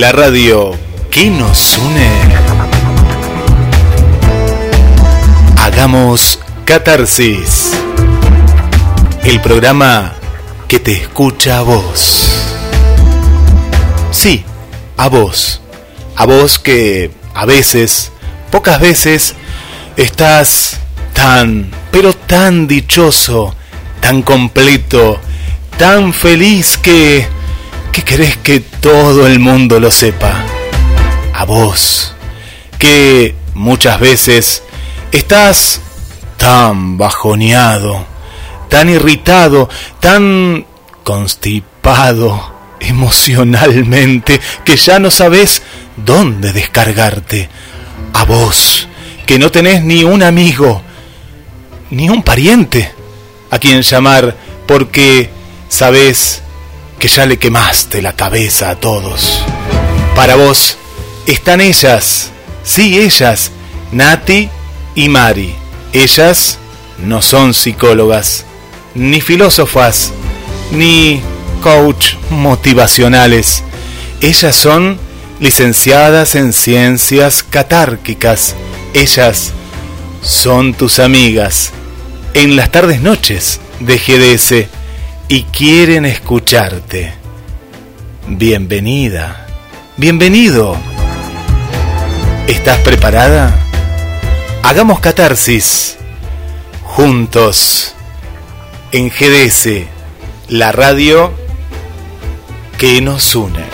La radio que nos une. Hagamos Catarsis, el programa que te escucha a vos. Sí, a vos. A vos que a veces, pocas veces, estás tan, pero tan dichoso, tan completo, tan feliz que ¿Qué querés que todo el mundo lo sepa? A vos, que muchas veces estás tan bajoneado, tan irritado, tan constipado emocionalmente que ya no sabes dónde descargarte. A vos, que no tenés ni un amigo, ni un pariente a quien llamar porque sabes que ya le quemaste la cabeza a todos. Para vos están ellas, sí, ellas, Nati y Mari. Ellas no son psicólogas, ni filósofas, ni coach motivacionales. Ellas son licenciadas en ciencias catárquicas. Ellas son tus amigas en las tardes noches de GDS y quieren escucharte. Bienvenida, bienvenido. ¿Estás preparada? Hagamos catarsis juntos en GDS, la radio que nos une.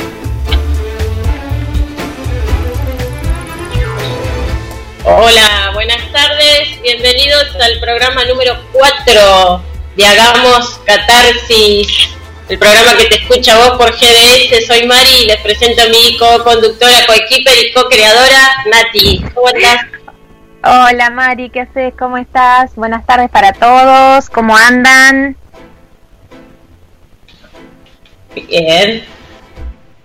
Hola, buenas tardes, bienvenidos al programa número 4 de Hagamos Catarsis, el programa que te escucha vos por GDS. Soy Mari y les presento a mi co-conductora, co-equiper y co-creadora, Nati. ¿Cómo estás? Hola Mari, ¿qué haces? ¿Cómo estás? Buenas tardes para todos, ¿cómo andan? Bien.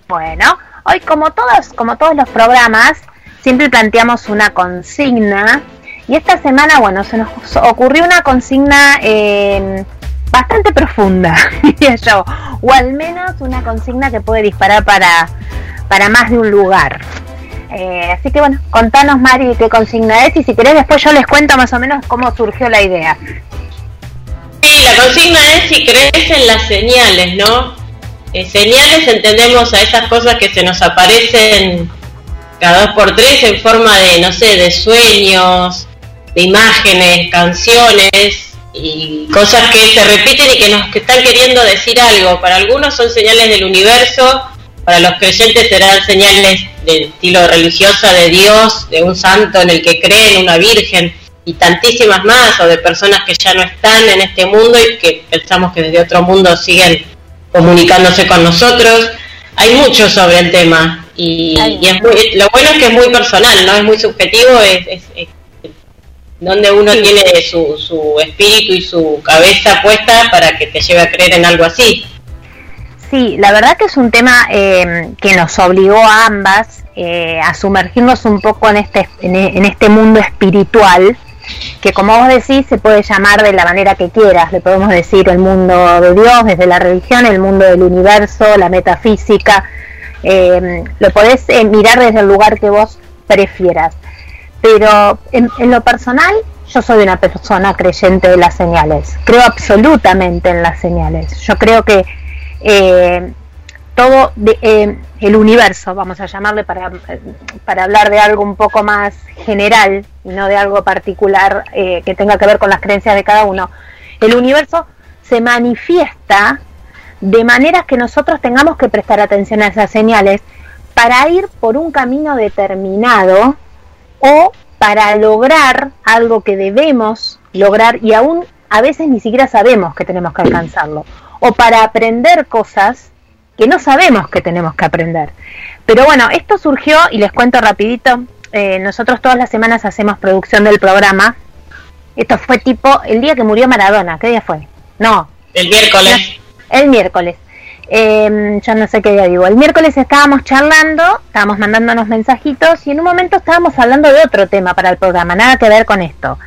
Bueno, hoy como todos, como todos los programas, siempre planteamos una consigna y esta semana, bueno, se nos ocurrió una consigna eh, bastante profunda, diría yo, o al menos una consigna que puede disparar para, para más de un lugar. Eh, así que bueno, contanos Mari qué consigna es y si querés después yo les cuento más o menos cómo surgió la idea. Sí, la consigna es si crees en las señales, ¿no? Eh, señales entendemos a esas cosas que se nos aparecen cada dos por tres en forma de, no sé, de sueños, de imágenes, canciones y cosas que se repiten y que nos están queriendo decir algo. Para algunos son señales del universo, para los creyentes serán señales del estilo religiosa de Dios, de un santo en el que creen, una virgen. y tantísimas más, o de personas que ya no están en este mundo y que pensamos que desde otro mundo siguen comunicándose con nosotros. Hay mucho sobre el tema y, es muy, lo bueno es que es muy personal, no es muy subjetivo, es, donde uno tiene su, su espíritu y su cabeza puesta para que te lleve a creer en algo así. Sí, la verdad que es un tema eh, que nos obligó a ambas eh, a sumergirnos un poco en este, en, este mundo espiritual, que como vos decís se puede llamar de la manera que quieras, le podemos decir el mundo de Dios, desde la religión, el mundo del universo, la metafísica, eh, lo podés mirar desde el lugar que vos prefieras. Pero en, lo personal, yo soy una persona creyente de las señales, creo absolutamente en las señales, yo creo que eh, todo eh, el universo, vamos a llamarle para, para hablar de algo un poco más general y no de algo particular eh, que tenga que ver con las creencias de cada uno, el universo se manifiesta de maneras que nosotros tengamos que prestar atención a esas señales para ir por un camino determinado o para lograr algo que debemos lograr y aún a veces ni siquiera sabemos que tenemos que alcanzarlo o para aprender cosas que no sabemos que tenemos que aprender. Pero bueno, esto surgió y les cuento rapidito. Eh, nosotros todas las semanas hacemos producción del programa. Esto fue tipo el día que murió Maradona. ¿Qué día fue? No. El miércoles. el miércoles. Eh, yo no sé qué día digo. El miércoles estábamos charlando, estábamos mandándonos mensajitos y en un momento estábamos hablando de otro tema para el programa, nada que ver con esto.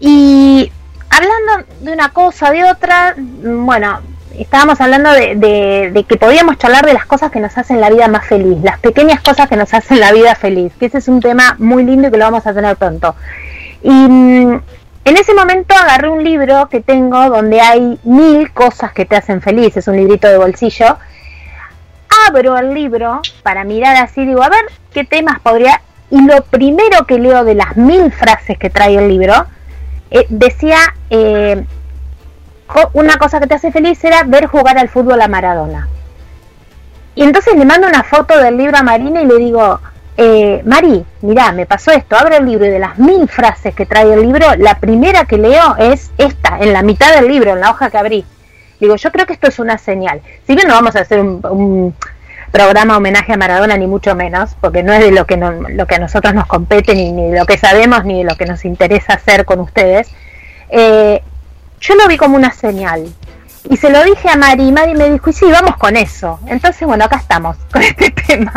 Y hablando de una cosa, de otra, bueno, estábamos hablando de, que podíamos charlar de las cosas que nos hacen la vida más feliz, las pequeñas cosas que nos hacen la vida feliz, que ese es un tema muy lindo y que lo vamos a tener pronto. Y mm, en ese momento agarré un libro que tengo donde hay mil cosas que te hacen feliz, es un librito de bolsillo. Abro el libro para mirar así, digo, a ver qué temas podría... Y lo primero que leo de las mil frases que trae el libro eh, decía, eh, una cosa que te hace feliz era ver jugar al fútbol a Maradona. Y entonces le mando una foto del libro a Marina y le digo, eh, Mari, mirá, me pasó esto, abre el libro y de las mil frases que trae el libro, la primera que leo es esta, en la mitad del libro, en la hoja que abrí. Digo, yo creo que esto es una señal. Si bien no vamos a hacer un, programa homenaje a Maradona, ni mucho menos, porque no es de lo que, lo que a nosotros nos compete, ni, ni de lo que sabemos, ni de lo que nos interesa hacer con ustedes. Eh, yo lo vi como una señal. Y se lo dije a Mari, y Mari me dijo, y sí, vamos con eso. Entonces, bueno, acá estamos con este tema.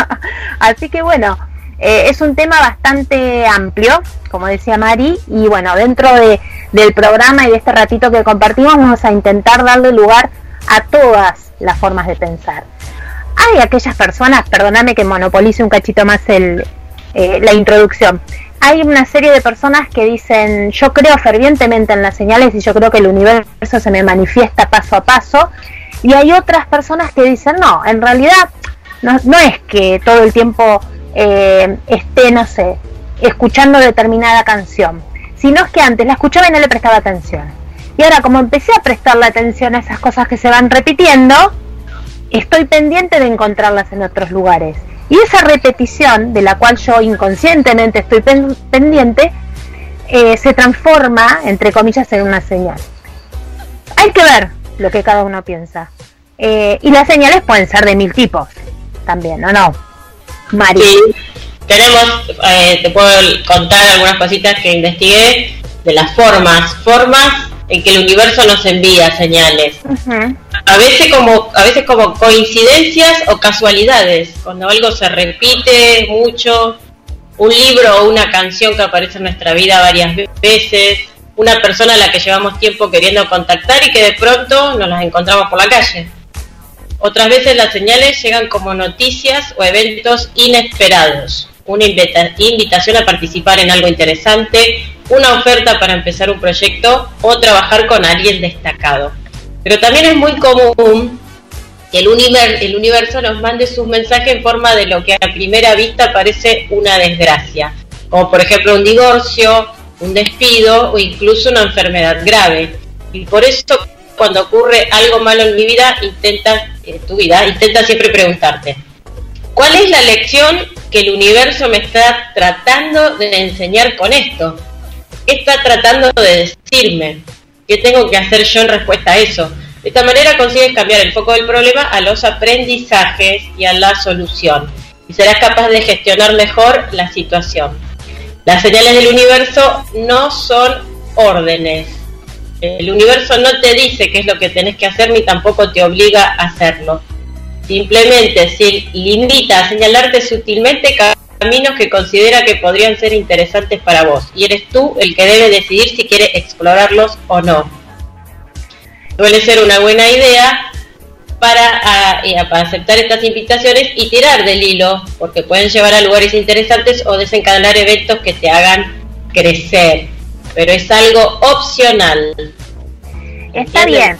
Así que bueno, eh, es un tema bastante amplio, como decía Mari, y bueno, dentro de, del programa y de este ratito que compartimos, vamos a intentar darle lugar a todas las formas de pensar hay aquellas personas, perdóname que monopolice un cachito más el, eh, la introducción, hay una serie de personas que dicen, yo creo fervientemente en las señales y yo creo que el universo se me manifiesta paso a paso, y hay otras personas que dicen, no, en realidad no, es que todo el tiempo eh, esté, no sé, escuchando determinada canción, sino es que antes la escuchaba y no le prestaba atención. Y ahora como empecé a prestarle atención a esas cosas que se van repitiendo, estoy pendiente de encontrarlas en otros lugares. Y esa repetición, de la cual yo inconscientemente estoy pendiente, eh, se transforma, entre comillas, en una señal. Hay que ver lo que cada uno piensa. Eh, y las señales pueden ser de mil tipos también, ¿o no? María. Sí, eh, te puedo contar algunas cositas que investigué de las formas. Formas en que el universo nos envía señales. A veces como a veces como coincidencias o casualidades, cuando algo se repite mucho, un libro o una canción que aparece en nuestra vida varias veces, una persona a la que llevamos tiempo queriendo contactar y que de pronto nos las encontramos por la calle. Otras veces las señales llegan como noticias o eventos inesperados, una invitación a participar en algo interesante, una oferta para empezar un proyecto o trabajar con alguien destacado. Pero también es muy común que el, universo nos mande sus mensajes en forma de lo que a primera vista parece una desgracia, como por ejemplo un divorcio, un despido o incluso una enfermedad grave. Y por eso cuando ocurre algo malo en mi vida, intenta, en tu vida, intenta siempre preguntarte, ¿cuál es la lección que el universo me está tratando de enseñar con esto? ¿Qué está tratando de decirme? ¿Qué tengo que hacer yo en respuesta a eso? De esta manera consigues cambiar el foco del problema a los aprendizajes y a la solución. Y serás capaz de gestionar mejor la situación. Las señales del universo no son órdenes. El universo no te dice qué es lo que tenés que hacer ni tampoco te obliga a hacerlo. Simplemente se limita a señalarte sutilmente caminos que considera que podrían ser interesantes para vos. Y eres tú el que debe decidir si quiere explorarlos o no suele ser una buena idea para, eh, para aceptar estas invitaciones y tirar del hilo, porque pueden llevar a lugares interesantes o desencadenar eventos que te hagan crecer. Pero es algo opcional. Está bien,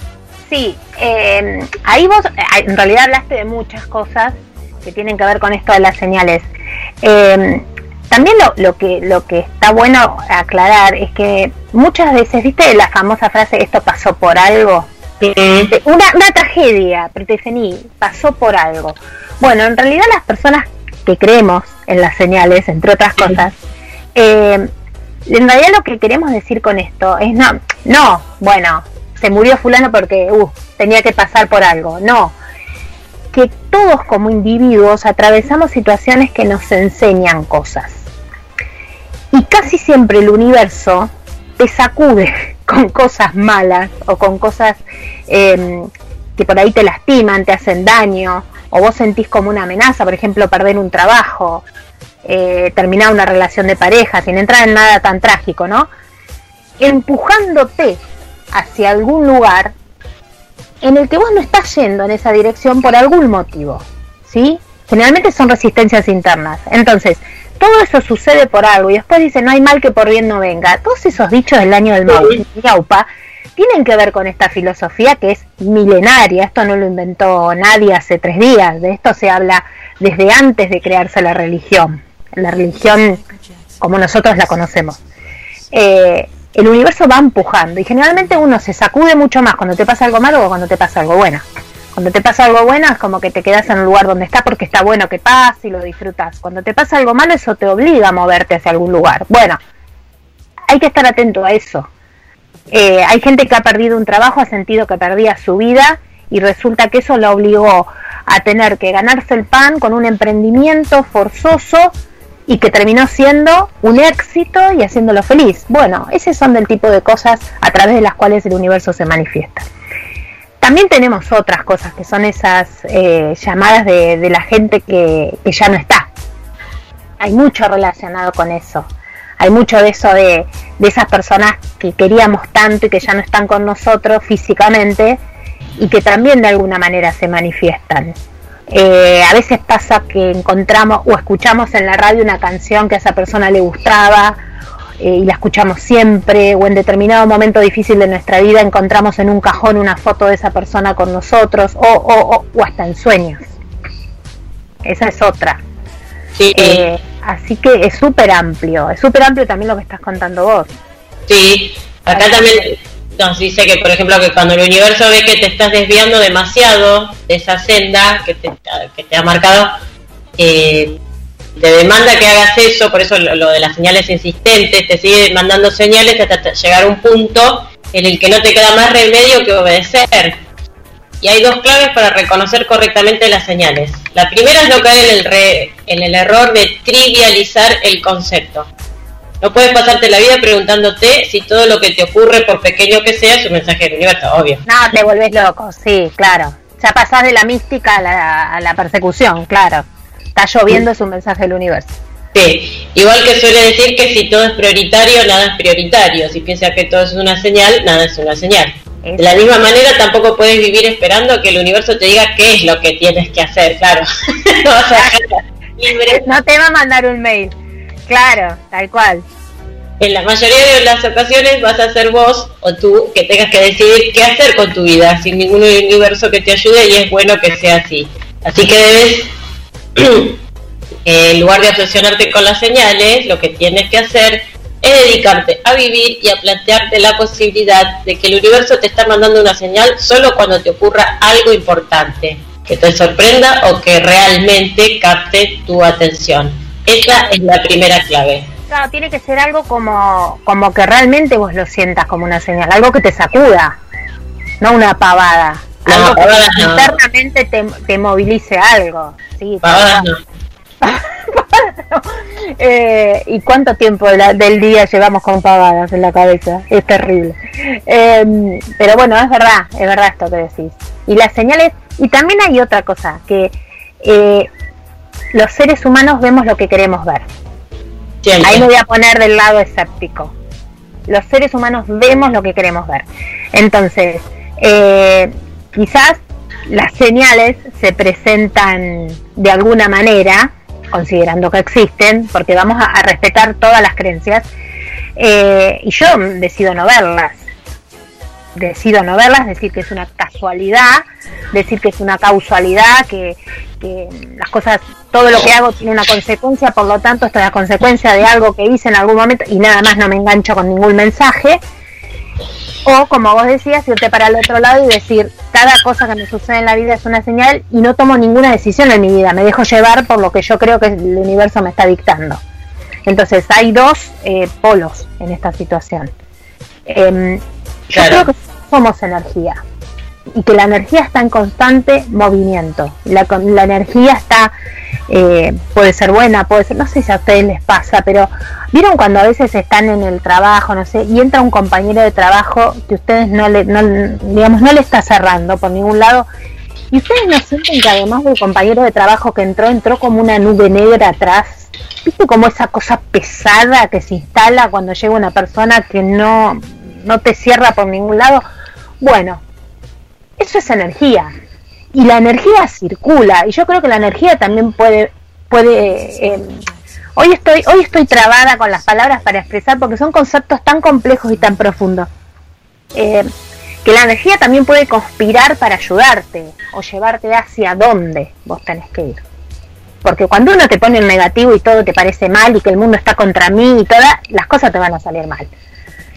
sí. Em, ahí vos, eh, en realidad hablaste de muchas cosas que tienen que ver con esto de las señales. Eh, también lo, lo, que, lo que está bueno aclarar es que muchas veces, viste la famosa frase, esto pasó por algo. Una, una tragedia, pero te dicen, pasó por algo. Bueno, en realidad las personas que creemos en las señales, entre otras cosas, eh, en realidad lo que queremos decir con esto es, no, no, bueno, se murió fulano porque uh, tenía que pasar por algo. No, que todos como individuos atravesamos situaciones que nos enseñan cosas. Y casi siempre el universo te sacude con cosas malas o con cosas em, que por ahí te lastiman, te hacen daño, o vos sentís como una amenaza, por ejemplo, perder un trabajo, eh, terminar una relación de pareja, sin entrar en nada tan trágico, ¿no? Empujándote hacia algún lugar en el que vos no estás yendo en esa dirección por algún motivo, ¿sí? Generalmente son resistencias internas. Entonces, todo eso sucede por algo y después dice no hay mal que por bien no venga. Todos esos dichos del año del Maupa tienen que ver con esta filosofía que es milenaria. Esto no lo inventó nadie hace tres días. De esto se habla desde antes de crearse la religión. La religión como nosotros la conocemos. Eh, el universo va empujando y generalmente uno se sacude mucho más cuando te pasa algo malo o cuando te pasa algo bueno. Cuando te pasa algo bueno es como que te quedas en un lugar donde está porque está bueno que pase y lo disfrutas. Cuando te pasa algo malo eso te obliga a moverte hacia algún lugar. Bueno, hay que estar atento a eso. Eh, hay gente que ha perdido un trabajo, ha sentido que perdía su vida y resulta que eso lo obligó a tener que ganarse el pan con un emprendimiento forzoso y que terminó siendo un éxito y haciéndolo feliz. Bueno, ese son del tipo de cosas a través de las cuales el universo se manifiesta. También tenemos otras cosas que son esas eh, llamadas de, la gente que, ya no está. Hay mucho relacionado con eso. Hay mucho de eso de, esas personas que queríamos tanto y que ya no están con nosotros físicamente y que también de alguna manera se manifiestan. Eh, a veces pasa que encontramos o escuchamos en la radio una canción que a esa persona le gustaba eh, y la escuchamos siempre, o en determinado momento difícil de nuestra vida encontramos en un cajón una foto de esa persona con nosotros, o, o, o, hasta en sueños. Esa es otra. Sí. Eh, así que es súper amplio, es súper amplio también lo que estás contando vos. Sí, acá también nos dice que, por ejemplo, que cuando el universo ve que te estás desviando demasiado de esa senda que te, ha marcado, eh, te demanda que hagas eso, por eso lo, de las señales insistentes, te sigue mandando señales hasta llegar a un punto en el que no te queda más remedio que obedecer. Y hay dos claves para reconocer correctamente las señales. La primera es no caer en el, re, en el error de trivializar el concepto. No puedes pasarte la vida preguntándote si todo lo que te ocurre, por pequeño que sea, es un mensaje del universo, obvio. No, te vuelves loco, sí, claro. Ya pasás de la mística a la, a la persecución, claro. Está lloviendo es un mensaje del universo. Sí, igual que suele decir que si todo es prioritario, nada es prioritario. Si piensas que todo es una señal, nada es una señal. De la misma manera, tampoco puedes vivir esperando que el universo te diga qué es lo que tienes que hacer, claro. No te va a mandar un mail. Claro, tal cual. En la mayoría de las ocasiones vas a ser vos o tú que tengas que decidir qué hacer con tu vida, sin ningún universo que te ayude y es bueno que sea así. Así que debes en lugar de obsesionarte con las señales, lo que tienes que hacer es dedicarte a vivir y a plantearte la posibilidad de que el universo te está mandando una señal solo cuando te ocurra algo importante, que te sorprenda o que realmente capte tu atención. Esa es la primera clave. claro, tiene que ser algo como, como que realmente vos lo sientas como una señal, algo que te sacuda, no una pavada. No, algo que pavadas no. internamente te, te movilice algo. Sí, Pavadas no. Eh, ¿Y cuánto tiempo de la- del día llevamos con pavadas en la cabeza? Es terrible. Eh, pero bueno, es verdad, es verdad esto que decís. Y las señales, y también hay otra cosa, que eh, los seres humanos vemos lo que queremos ver. Siempre. Ahí me voy a poner del lado escéptico. Los seres humanos vemos lo que queremos ver. Entonces, eh, quizás las señales se presentan de alguna manera, considerando que existen, porque vamos a, a respetar todas las creencias, eh, y yo decido no verlas. Decido no verlas, decir que es una casualidad, decir que es una causalidad, que, las cosas, todo lo que hago tiene una consecuencia, por lo tanto esto es la consecuencia de algo que hice en algún momento y nada más no me engancho con ningún mensaje. O como vos decías, irte para el otro lado y decir, cada cosa que me sucede en la vida es una señal y no tomo ninguna decisión en mi vida, me dejo llevar por lo que yo creo que el universo me está dictando. Entonces hay dos eh, polos en esta situación. Em, yo Claro. creo que somos energía y que la energía está en constante movimiento. La, la energía está, eh, puede ser buena, puede ser, no sé si a ustedes les pasa, pero vieron cuando a veces están en el trabajo, no sé, y entra un compañero de trabajo que ustedes no le, no, digamos, no le está cerrando por ningún lado. Y ustedes no sienten que además del compañero de trabajo que entró, entró como una nube negra atrás. ¿Viste como esa cosa pesada que se instala cuando llega una persona que no, no te cierra por ningún lado? Bueno, eso es energía. Y la energía circula. Y yo creo que la energía también puede, puede eh, hoy estoy, hoy estoy trabada con las palabras para expresar porque son conceptos tan complejos y tan profundos. Eh, que la energía también puede conspirar para ayudarte o llevarte hacia donde vos tenés que ir. Porque cuando uno te pone en negativo y todo te parece mal y que el mundo está contra mí y todas, las cosas te van a salir mal.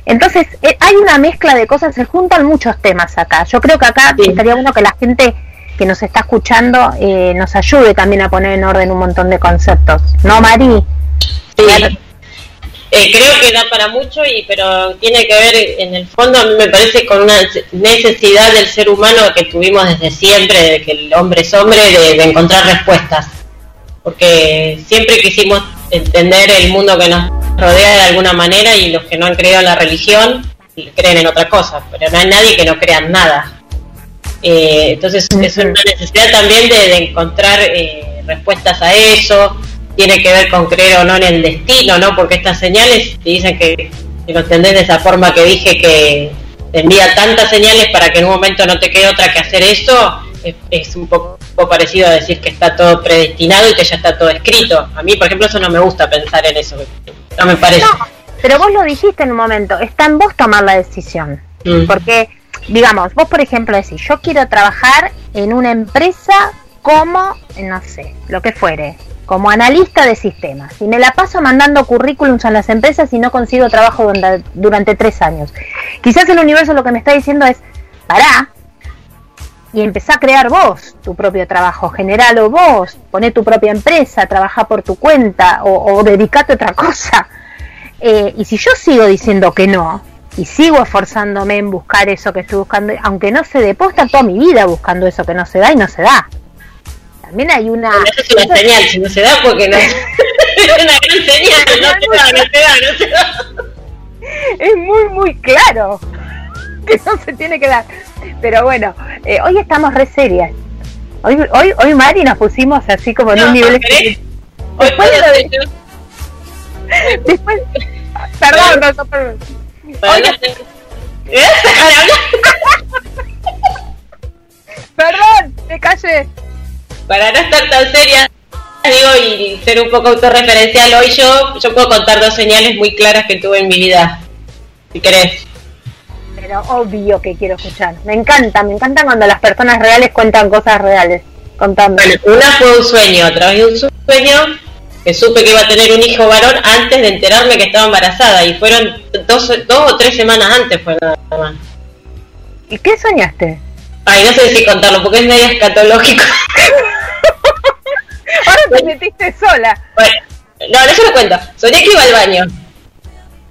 Entonces, eh, hay una mezcla de cosas, se juntan muchos temas acá. Yo creo que acá Sí. estaría bueno que la gente que nos está escuchando eh, nos ayude también a poner en orden un montón de conceptos. ¿No, Mari? Sí. Eh, creo que da para mucho, y pero tiene que ver, en el fondo, a mí me parece con una necesidad del ser humano que tuvimos desde siempre, de que el hombre es hombre, de, de encontrar respuestas. Porque siempre quisimos entender el mundo que nos rodea de alguna manera y los que no han creído en la religión creen en otra cosa, pero no hay nadie que no crea en nada. Eh, entonces es una necesidad también de, de encontrar eh, respuestas a eso, tiene que ver con creer o no en el destino, ¿no? Porque estas señales te dicen que, si lo entendés de esa forma que dije, que te envía tantas señales para que en un momento no te quede otra que hacer eso, es, es un poco parecido a decir que está todo predestinado y que ya está todo escrito. A mí, por ejemplo, eso no me gusta pensar en eso, no me parece. No, pero vos lo dijiste en un momento, está en vos tomar la decisión. Mm. Porque, digamos, vos por ejemplo decís, yo quiero trabajar en una empresa como, no sé, lo que fuere, como analista de sistemas. Y me la paso mandando currículums a las empresas y no consigo trabajo durante, durante tres años. Quizás el universo lo que me está diciendo es, pará, y empezá a crear vos tu propio trabajo, generalo vos, poné tu propia empresa, trabajá por tu cuenta o, o dedicate a otra cosa. Eh, y si yo sigo diciendo que no, y sigo esforzándome en buscar eso que estoy buscando, aunque no se dé, puedo estar toda mi vida buscando eso que no se da y no se da. También hay una... Bueno, eso es una señal, si no se da, porque no. es una gran señal, no se da, no se da, no se da. es muy, muy claro que no se tiene que dar. Pero bueno, eh, hoy estamos re serias. Hoy, hoy, hoy Mari nos pusimos así como en No, un nivel... Después de lo de- puedo Después... Perdón, perdón. No ser- ¿Eh? Perdón, me callé. para no estar tan seria, digo, y ser un poco autorreferencial, hoy yo, yo puedo contar dos señales muy claras que tuve en mi vida. Si querés. Pero obvio que quiero escuchar. Me encanta, me encanta cuando las personas reales cuentan cosas reales. Contando. Bueno, una fue un sueño, otra vez un sueño que supe que iba a tener un hijo varón antes de enterarme que estaba embarazada y fueron dos, dos o tres semanas antes fue nada más. ¿Y qué soñaste? Ay, no sé si contarlo porque es medio escatológico. Ahora te metiste sola. Bueno, No, no se lo cuento. Soñé que iba al baño.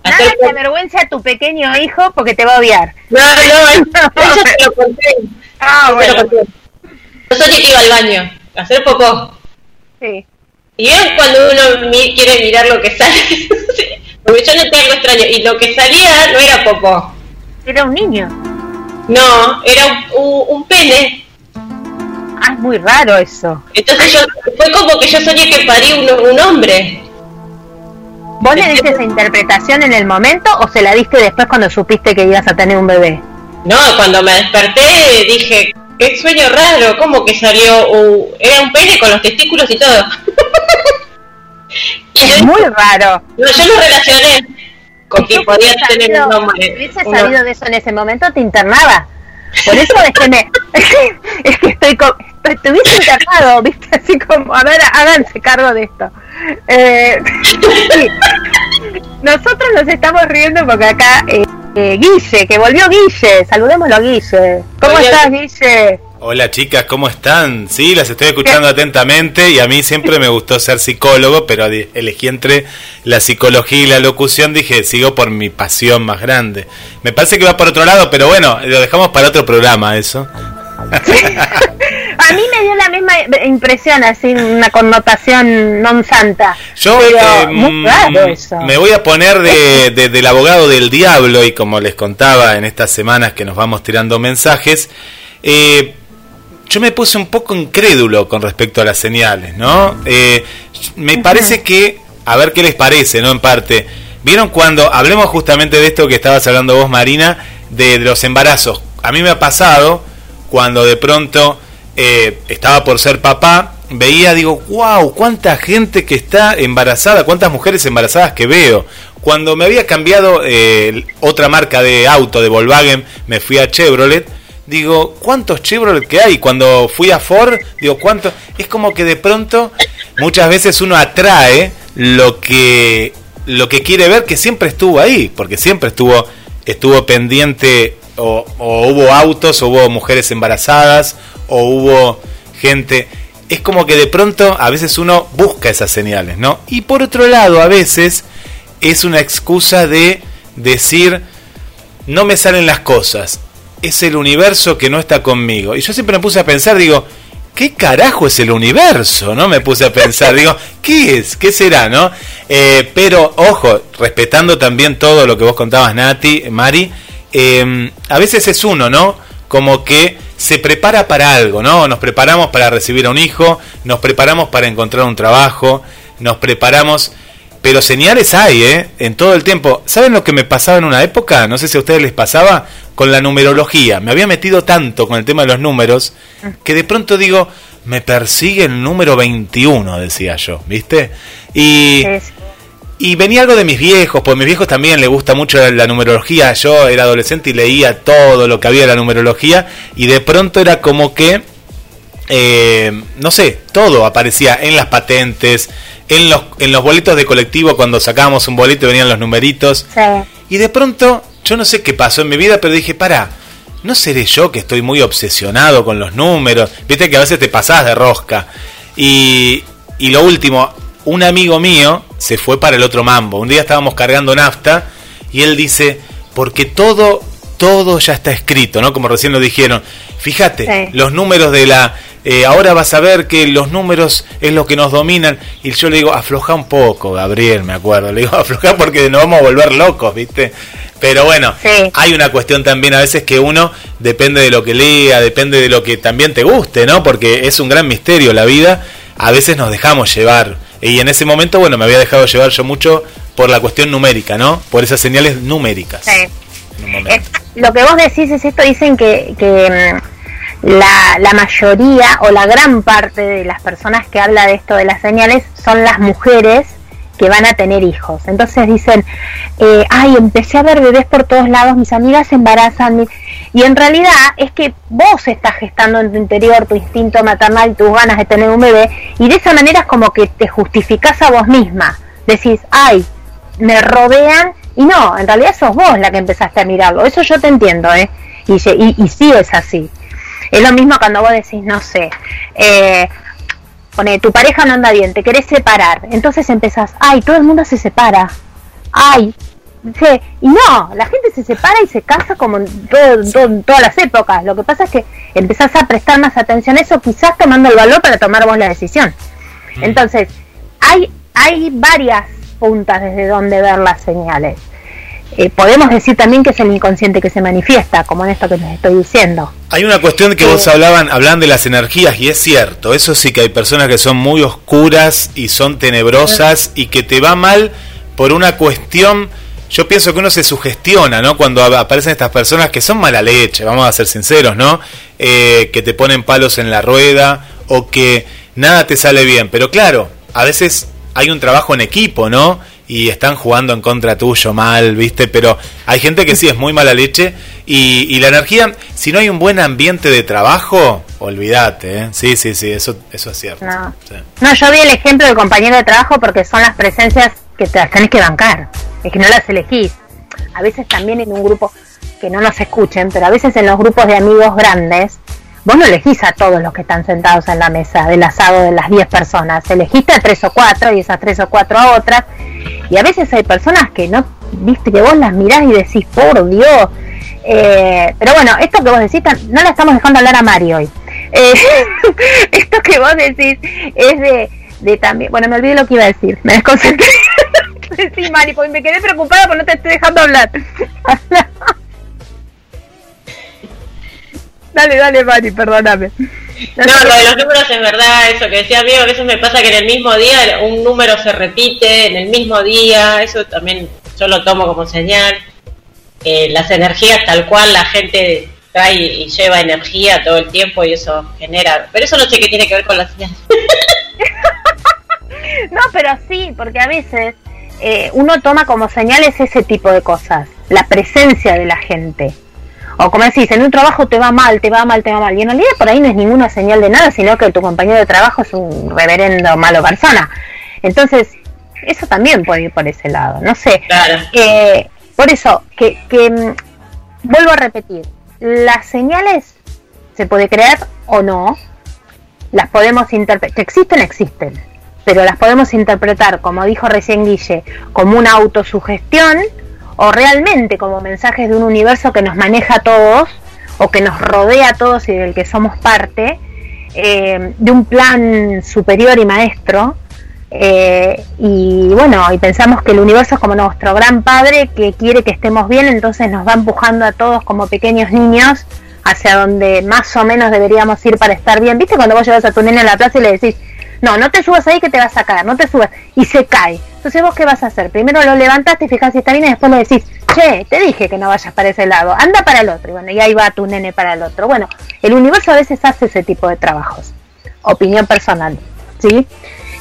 Nada te avergüenza a tu pequeño hijo porque te va a odiar. No, no, eso te lo conté. Ah, bueno. Yo soñé que iba al baño a hacer popó. Sí. Y es cuando uno mi- quiere mirar lo que sale. Porque yo noté algo extraño. Y lo que salía no era popó. Era un niño. No, era un, un- un pene. Ah, es muy raro eso. Entonces yo, fue como que yo soñé que parí un, un hombre. ¿Vos le diste esa interpretación en el momento o se la diste después cuando supiste que ibas a tener un bebé? No, cuando me desperté dije, qué sueño raro, ¿cómo que salió? un- era un pene con los testículos y todo. y Es yo, muy raro. no, yo lo relacioné con que podía tener un hombre. hubiese sabido de eso en ese momento, te internaba. Por eso es que me. Es que estoy. co- estoy- te hubiese internado, ¿viste? Así como, a ver, háganse cargo de esto. Eh, sí. Nosotros nos estamos riendo porque acá. eh, eh, Guille, que volvió Guille. Saludémoslo, Guille. ¿Cómo estás, Guille? Hola chicas, ¿cómo están? Sí, las estoy escuchando atentamente y a mí siempre me gustó ser psicólogo, pero elegí entre la psicología y la locución, dije, sigo por mi pasión más grande. Me parece que va por otro lado, pero bueno, lo dejamos para otro programa eso. A mí me dio la misma impresión, así, una connotación non santa. Yo eh, muy mm, raro eso. me voy a poner de, de- del abogado del diablo y como les contaba en estas semanas que nos vamos tirando mensajes, eh, yo me puse un poco incrédulo con respecto a las señales, ¿no? Eh, me parece que, a ver qué les parece, ¿no? En parte, ¿vieron cuando, hablemos justamente de esto que estabas hablando vos, Marina, de, de los embarazos? A mí me ha pasado cuando de pronto eh, estaba por ser papá, veía, digo, wow, cuánta gente que está embarazada, cuántas mujeres embarazadas que veo. Cuando me había cambiado eh, otra marca de auto, de Volkswagen, me fui a Chevrolet, digo, ¿cuántos Chevrolet que hay? Cuando fui a Ford, digo, ¿cuántos? Es como que de pronto, muchas veces uno atrae lo que, lo que quiere ver, que siempre estuvo ahí, porque siempre estuvo, estuvo pendiente, o, hubo autos, o hubo mujeres embarazadas, o hubo gente. Es como que de pronto a veces uno busca esas señales, ¿no? Y por otro lado, a veces es una excusa de decir, no me salen las cosas, es el universo que no está conmigo. Y yo siempre me puse a pensar, digo, ¿qué carajo es el universo? ¿No? Me puse a pensar, digo, ¿qué es? ¿Qué será? ¿No? Eh, pero, ojo, respetando también todo lo que vos contabas, Nati, Mari, eh, a veces es uno, ¿no? Como que se prepara para algo, ¿no? Nos preparamos para recibir a un hijo, nos preparamos para encontrar un trabajo, nos preparamos pero señales hay, ¿eh? En todo el tiempo. ¿Saben lo que me pasaba en una época? No sé si a ustedes les pasaba con la numerología. Me había metido tanto con el tema de los números que de pronto digo, me persigue el número 21, decía yo, ¿viste? Y, y venía algo de mis viejos, pues a mis viejos también les gusta mucho la, la numerología. Yo era adolescente y leía todo lo que había de la numerología y de pronto era como que eh, no sé, todo aparecía en las patentes, en los, en los boletos de colectivo, cuando sacábamos un boleto venían los numeritos. sí. Y de pronto, yo no sé qué pasó en mi vida, pero dije, para, ¿no seré yo que estoy muy obsesionado con los números? Viste que a veces te pasás de rosca. Y, y lo último, un amigo mío se fue para el otro mambo. Un día estábamos cargando nafta y él dice, porque todo, todo ya está escrito, ¿no? Como recién lo dijeron. Fíjate, Sí. los números de la... eh, ahora vas a ver que los números es lo que nos dominan. Y yo le digo, afloja un poco, Gabriel, me acuerdo. Le digo, afloja porque nos vamos a volver locos, ¿viste? Pero bueno, Sí. hay una cuestión también a veces que uno depende de lo que lea, depende de lo que también te guste, ¿no? Porque es un gran misterio la vida. A veces nos dejamos llevar. Y en ese momento, bueno, me había dejado llevar yo mucho por la cuestión numérica, ¿no? Por esas señales numéricas. Sí. Eh, lo que vos decís es esto, dicen que, que, mm, la, la mayoría o la gran parte de las personas que habla de esto de las señales son las mujeres van a tener hijos. Entonces dicen, eh, ay, empecé a ver bebés por todos lados, mis amigas se embarazan. mi-". Y en realidad es que vos estás gestando en tu interior tu instinto maternal, tus ganas de tener un bebé, y de esa manera es como que te justificás a vos misma. Decís, ay, me rodean y no, en realidad sos vos la que empezaste a mirarlo. Eso yo te entiendo, ¿eh? Y, y, y sí es así. Es lo mismo cuando vos decís, no sé, eh, pone, tu pareja no anda bien, te querés separar, entonces empezás, ay, todo el mundo se separa, ay, y no, la gente se separa y se casa como en todas las épocas, lo que pasa es que empezás a prestar más atención a eso, quizás tomando el valor para tomar vos la decisión. Mm. Entonces, hay, hay varias puntas desde donde ver las señales. Eh, podemos decir también que es el inconsciente que se manifiesta, como en esto que les estoy diciendo. Hay una cuestión que vos hablaban, hablan de las energías, y es cierto, eso sí que hay personas que son muy oscuras y son tenebrosas y que te va mal por una cuestión, yo pienso que uno se sugestiona, ¿no? Cuando aparecen estas personas que son mala leche, vamos a ser sinceros, ¿no? Eh, que te ponen palos en la rueda o que nada te sale bien, pero claro, a veces hay un trabajo en equipo, ¿no? Y están jugando en contra tuyo mal, ¿viste? Pero hay gente que sí es muy mala leche y, la energía, si no hay un buen ambiente de trabajo, olvídate, ¿eh? Sí, sí, sí, eso, eso es cierto. No. yo vi el ejemplo del compañero de trabajo porque son las presencias que te las tenés que bancar, es que no las elegís. A veces también en un grupo, que no nos escuchen, pero a veces en los grupos de amigos grandes, vos no elegís a todos los que están sentados en la mesa del asado de las 10 personas, elegiste a tres o cuatro y esas tres o cuatro a otras, y a veces hay personas que no, viste, que vos las mirás y decís, por Dios, eh, pero bueno, esto que vos decís, no la estamos dejando hablar a Mari hoy. Eh, esto que vos decís es de, de también, bueno, me olvidé lo que iba a decir, me desconcentré. sí, Mari, porque me quedé preocupada porque no te estoy dejando hablar. Dale, dale, Mari, perdóname. No, lo de los números es verdad, eso que decía amigo, a veces me pasa que en el mismo día un número se repite, en el mismo día, eso también yo lo tomo como señal. Eh, las energías tal cual, la gente trae y lleva energía todo el tiempo y eso genera, pero eso no sé qué tiene que ver con las señales. no, pero sí, porque a veces eh, uno toma como señales ese tipo de cosas, la presencia de la gente o como decís, en un trabajo te va mal, te va mal, te va mal. Y en realidad por ahí no es ninguna señal de nada, sino que tu compañero de trabajo es un reverendo malo persona. Entonces, eso también puede ir por ese lado. No sé. Eh, por eso, que, que mm, vuelvo a repetir, las señales se puede creer o no, las podemos interpretar, que existen, existen, pero las podemos interpretar, como dijo recién Guille, como una autosugestión o realmente como mensajes de un universo que nos maneja a todos o que nos rodea a todos y del que somos parte, eh, de un plan superior y maestro. Eh, y bueno, y pensamos que el universo es como nuestro gran padre que quiere que estemos bien, entonces nos va empujando a todos como pequeños niños hacia donde más o menos deberíamos ir para estar bien. ¿Viste cuando vos llevas a tu nene a la plaza y le decís, no, no te subas ahí que te vas a caer, no te subas. Y se cae. Entonces vos qué vas a hacer? Primero lo levantas, te fijas si está bien y después le decís, che, te dije que no vayas para ese lado, anda para el otro. Y bueno, y ahí va tu nene para el otro. Bueno, el universo a veces hace ese tipo de trabajos. Opinión personal, ¿sí?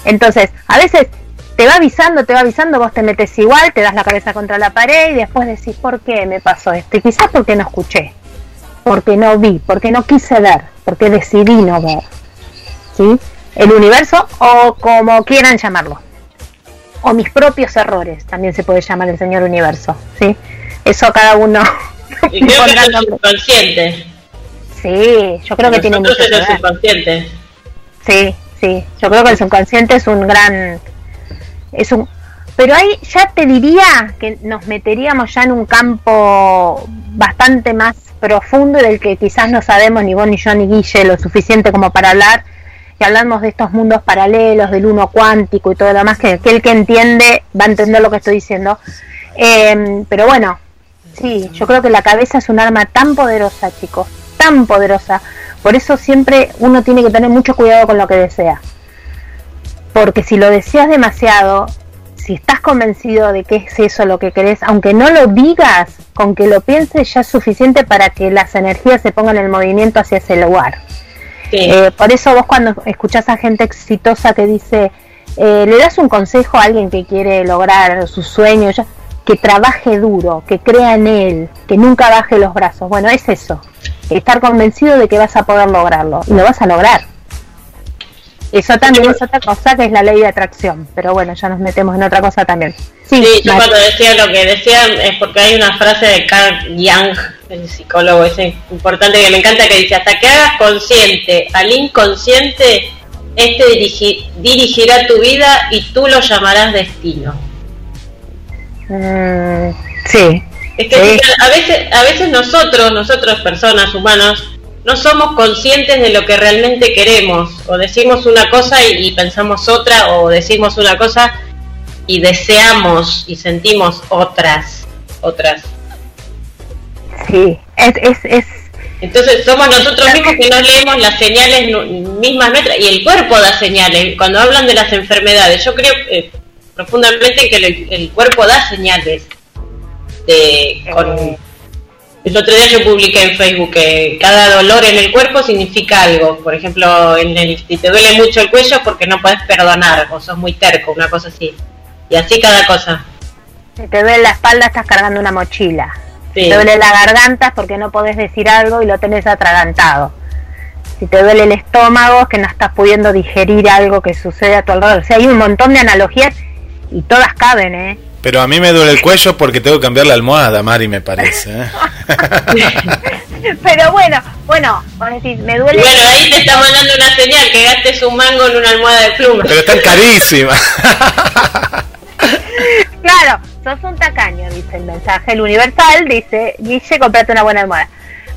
Entonces, a veces te va avisando, te va avisando, vos te metes igual, te das la cabeza contra la pared y después decís, ¿por qué me pasó esto? Y quizás porque no escuché, porque no vi, porque no quise ver, porque decidí no ver. ¿Sí? El universo o como quieran llamarlo. O mis propios errores, también se puede llamar el Señor Universo, ¿sí? Eso cada uno... Y creo que es el subconsciente. Sí, yo creo que tiene mucho que el subconsciente. Sí, sí, yo creo que el subconsciente es un gran... Es un... Pero ahí ya te diría que nos meteríamos ya en un campo bastante más profundo del que quizás no sabemos ni vos ni yo ni Guille lo suficiente como para hablar hablamos de estos mundos paralelos, del uno cuántico y todo lo demás, que aquel que entiende va a entender lo que estoy diciendo. Em, pero bueno, sí, yo creo que la cabeza es un arma tan poderosa, chicos, tan poderosa. Por eso siempre uno tiene que tener mucho cuidado con lo que desea. Porque si lo deseas demasiado, si estás convencido de que es eso lo que querés, aunque no lo digas, con que lo pienses ya es suficiente para que las energías se pongan en movimiento hacia ese lugar. Eh, por eso vos cuando escuchás a gente exitosa que dice, eh, le das un consejo a alguien que quiere lograr sus sueños, que trabaje duro, que crea en él, que nunca baje los brazos. Bueno, es eso, estar convencido de que vas a poder lograrlo y lo vas a lograr. Eso también es otra cosa que es la ley de atracción, pero bueno, ya nos metemos en otra cosa también. Sí, yo cuando decía lo que decía es porque hay una frase de Carl Jung, el psicólogo ese importante que me encanta, que dice, hasta que hagas consciente al inconsciente, este dirigirá tu vida y tú lo llamarás destino. Mm, sí. Es que a veces, a veces nosotros, nosotros personas, humanos, no somos conscientes de lo que realmente queremos. O decimos una cosa y, pensamos otra, o decimos una cosa y deseamos y sentimos otras, otras. Sí, es, es, es entonces somos nosotros mismos que no leemos las señales mismas nuestras y el cuerpo da señales. Cuando hablan de las enfermedades, yo creo eh, profundamente que el, cuerpo da señales. De, el otro día yo publiqué en Facebook que cada dolor en el cuerpo significa algo. Por ejemplo, en el, si te duele mucho el cuello porque no puedes perdonar o sos muy terco, una cosa así. Y así cada cosa. Si te duele la espalda estás cargando una mochila. Si te duele la garganta porque no podés decir algo y lo tenés atragantado. Si te duele el estómago es que no estás pudiendo digerir algo que sucede a tu alrededor. O sea, hay un montón de analogías y todas caben, ¿eh? Pero a mí me duele el cuello porque tengo que cambiar la almohada, Mari, me parece. ¿eh? Pero bueno, bueno, vos decís, me duele. Bueno, ahí te está mandando una señal que gastes un mango en una almohada de pluma. Pero están carísimas. claro, sos un tacaño, dice el mensaje. El universal dice, Guille, comprate una buena almohada.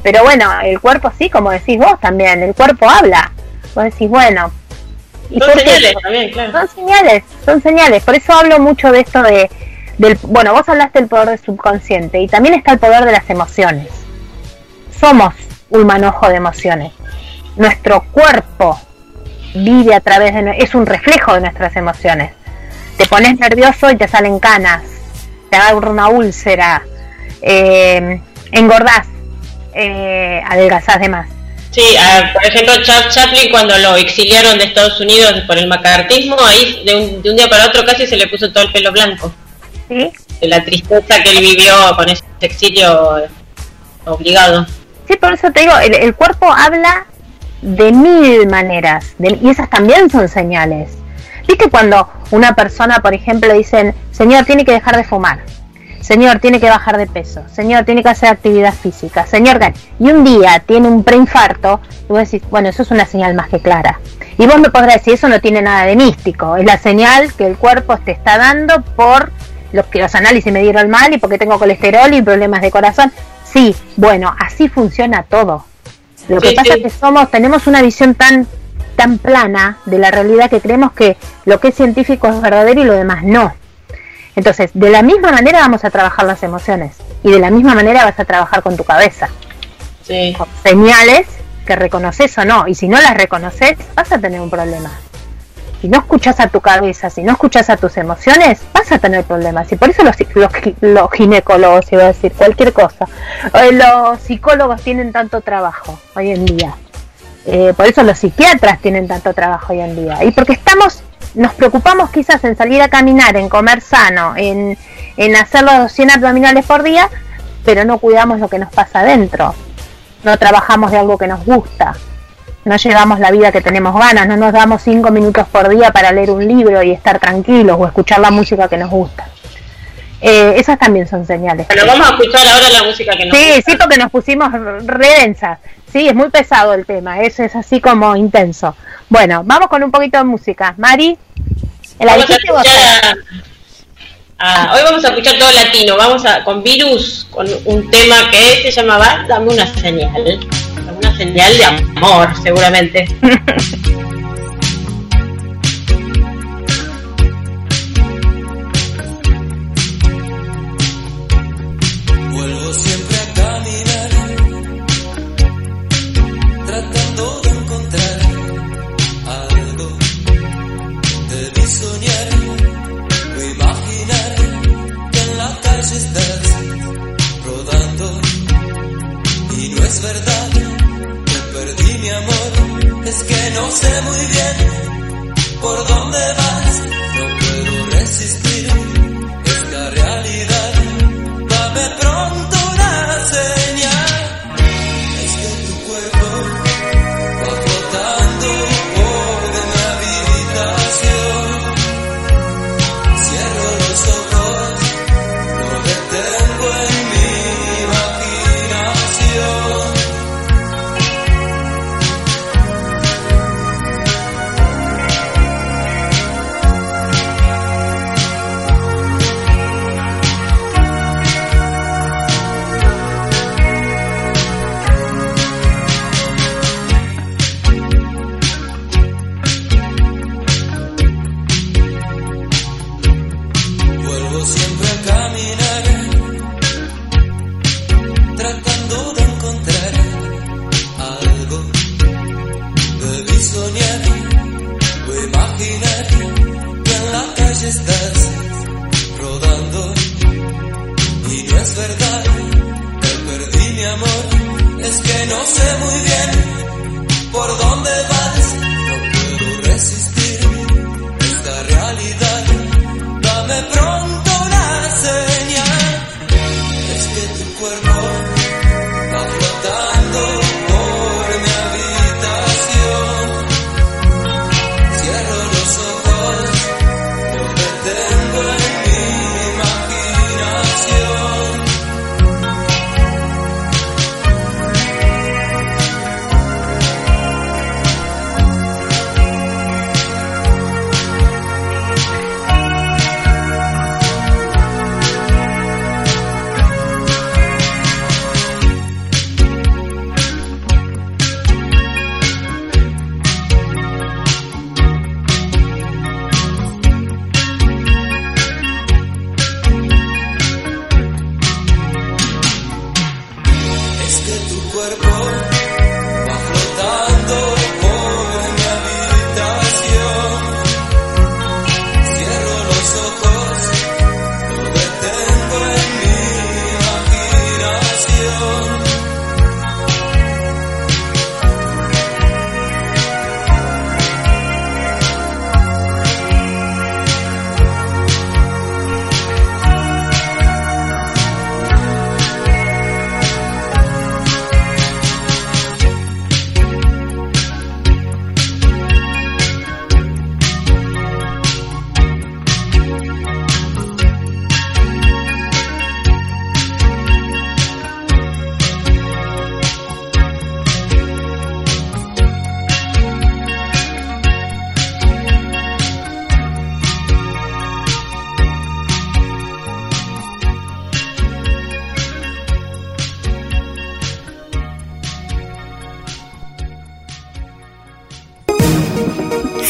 Pero bueno, el cuerpo sí, como decís vos también, el cuerpo habla. Vos decís, bueno. ¿y son señales también, claro. Son señales, son señales. Por eso hablo mucho de esto de, del, bueno, vos hablaste del poder del subconsciente y también está el poder de las emociones. Somos un manojo de emociones. Nuestro cuerpo vive a través de, es un reflejo de nuestras emociones. Te pones nervioso y te salen canas te agarra una úlcera, eh, engordás, eh, adelgazás de más. Sí, por ejemplo, Charles Chaplin cuando lo exiliaron de Estados Unidos por el macartismo, ahí de un, día para otro casi se le puso todo el pelo blanco. ¿Sí? De la tristeza que él vivió con ese exilio obligado. Sí, por eso te digo, el, cuerpo habla de mil maneras y esas también son señales. ¿Viste cuando una persona, por ejemplo, dicen, señor, tiene que dejar de fumar? Señor, tiene que bajar de peso. Señor, tiene que hacer actividad física. Señor, y un día tiene un preinfarto, y vos decís, bueno, eso es una señal más que clara. Y vos me podrás decir, eso no tiene nada de místico. Es la señal que el cuerpo te está dando por los que los análisis me dieron mal y porque tengo colesterol y problemas de corazón. Sí, bueno, así funciona todo. Lo que pasa es que somos, tenemos una visión tan tan plana de la realidad que creemos que lo que es científico es verdadero y lo demás no. Entonces, de la misma manera vamos a trabajar las emociones y de la misma manera vas a trabajar con tu cabeza. Con señales que reconoces o no. Y si no las reconoces, vas a tener un problema. Si no escuchas a tu cabeza, si no escuchas a tus emociones, vas a tener problemas. Y por eso los, los, los ginecólogos, iba a decir cualquier cosa, eh, los psicólogos tienen tanto trabajo hoy en día eh, por eso los psiquiatras tienen tanto trabajo hoy en día. Y porque estamos, nos preocupamos quizás en salir a caminar, en comer sano, en, en hacer los 100 abdominales por día, pero no cuidamos lo que nos pasa adentro. No trabajamos de algo que nos gusta. No llevamos la vida que tenemos ganas, no nos damos 5 minutos por día para leer un libro y estar tranquilos o escuchar la música que nos gusta. Eh, esas también son señales. Pero vamos a escuchar ahora la música que nos Sí, sí, porque nos pusimos redensas. Sí, es muy pesado el tema, eso es así como intenso. Bueno, vamos con un poquito de música. Mari, el vamos hoy vamos a escuchar todo latino, vamos a con Virus, con un tema que se llamaba Dame una señal, señal de amor, seguramente.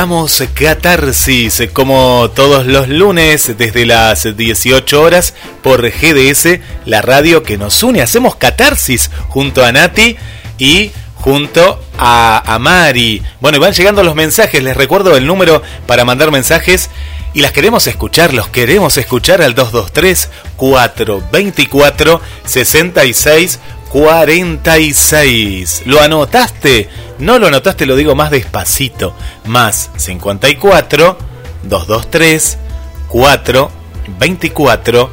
Hagamos Catarsis como todos los lunes desde las 18 horas por GDS, la radio que nos une. Hacemos Catarsis junto a Nati y junto a, a Mari. Bueno, y van llegando los mensajes. Les recuerdo el número para mandar mensajes. Y las queremos escuchar, los queremos escuchar al 223 424 66 46. ¿Lo anotaste? No lo anotaste, lo digo más despacito. Más 54 223 4 24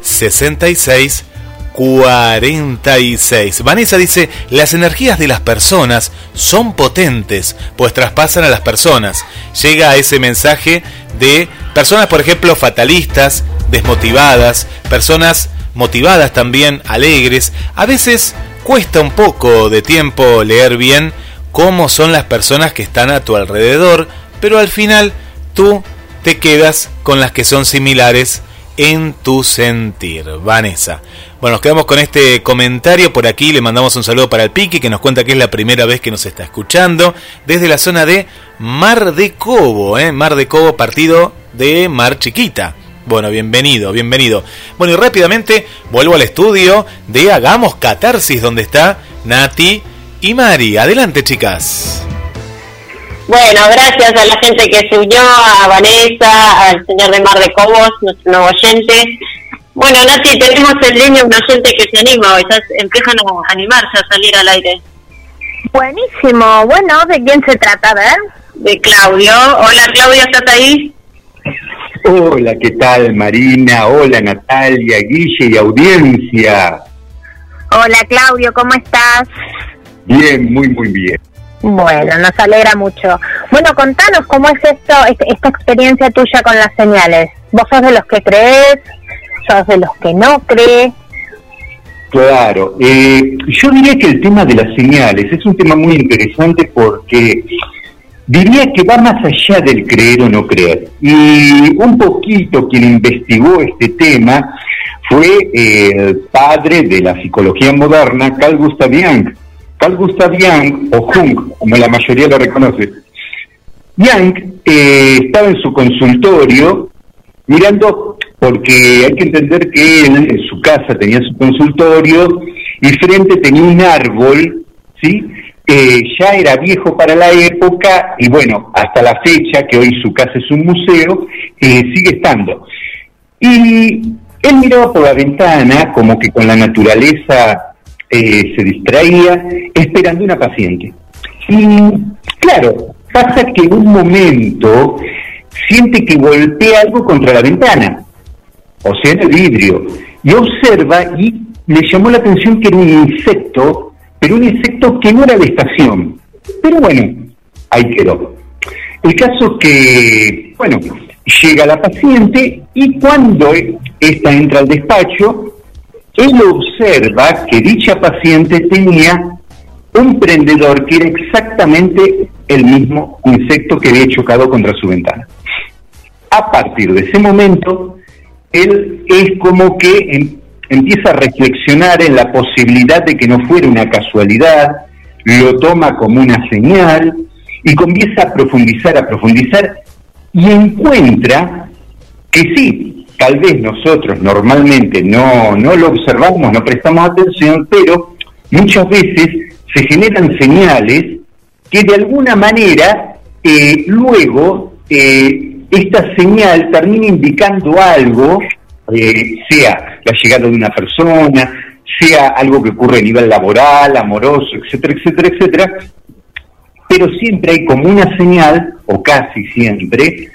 66 46. Vanessa dice, las energías de las personas son potentes, pues traspasan a las personas. Llega ese mensaje de personas, por ejemplo, fatalistas, desmotivadas, personas motivadas también, alegres. A veces cuesta un poco de tiempo leer bien cómo son las personas que están a tu alrededor, pero al final tú te quedas con las que son similares en tu sentir. Vanessa. Bueno, nos quedamos con este comentario por aquí. Le mandamos un saludo para el Piqui que nos cuenta que es la primera vez que nos está escuchando desde la zona de Mar de Cobo, ¿eh? Mar de Cobo, partido de Mar Chiquita. Bueno, bienvenido, bienvenido. Bueno, y rápidamente vuelvo al estudio de Hagamos Catarsis, donde está Nati y Mari. Adelante, chicas. Bueno, gracias a la gente que se unió, a Vanessa, al señor de Mar de Cobos, nuestro nuevo oyente. Bueno, Nati, tenemos en línea un oyente que se anima, hoy ya empiezan a animarse a salir al aire. Buenísimo. Bueno, ¿de quién se trata? A ver. De Claudio. Hola, Claudio, ¿estás ahí? Hola, ¿qué tal Marina? Hola Natalia, Guille y audiencia. Hola, Claudio, ¿cómo estás? Bien, muy, muy bien. Bueno, nos alegra mucho. Bueno, contanos cómo es esto, este- esta experiencia tuya con las señales. ¿Vos sos de los que crees? ¿Sos de los que no crees? Claro, eh, yo diría que el tema de las señales es un tema muy interesante porque diría que va más allá del creer o no creer. Y un poquito quien investigó este tema fue el padre de la psicología moderna, Carl Gustav Jung. Carl Gustav Jung, o Jung, como la mayoría lo reconoce. Jung eh, estaba en su consultorio mirando, porque hay que entender que él en su casa tenía su consultorio y frente tenía un árbol, ¿sí? Ya era viejo para la época y bueno, hasta la fecha, que hoy su casa es un museo, eh, sigue estando. Y él miraba por la ventana como que con la naturaleza eh, se distraía, esperando una paciente. Y claro, pasa que en un momento siente que golpea algo contra la ventana, o sea, en el vidrio, y observa y le llamó la atención que era un insecto, pero un insecto que no era de estación. Pero bueno, ahí quedó. El caso que, bueno, llega la paciente y cuando esta entra al despacho, él observa que dicha paciente tenía un prendedor que era exactamente el mismo insecto que había chocado contra su ventana. A partir de ese momento, él es como que em- empieza a reflexionar en la posibilidad de que no fuera una casualidad, lo toma como una señal y comienza a profundizar, a profundizar y encuentra que sí, tal vez nosotros normalmente no, no lo observamos, no prestamos atención, pero muchas veces se generan señales que de alguna manera eh, luego eh, esta señal termina indicando algo, eh, sea la llegada de una persona, sea algo que ocurre a nivel laboral, amoroso, etcétera, etcétera, etcétera, pero siempre hay como una señal, o casi siempre,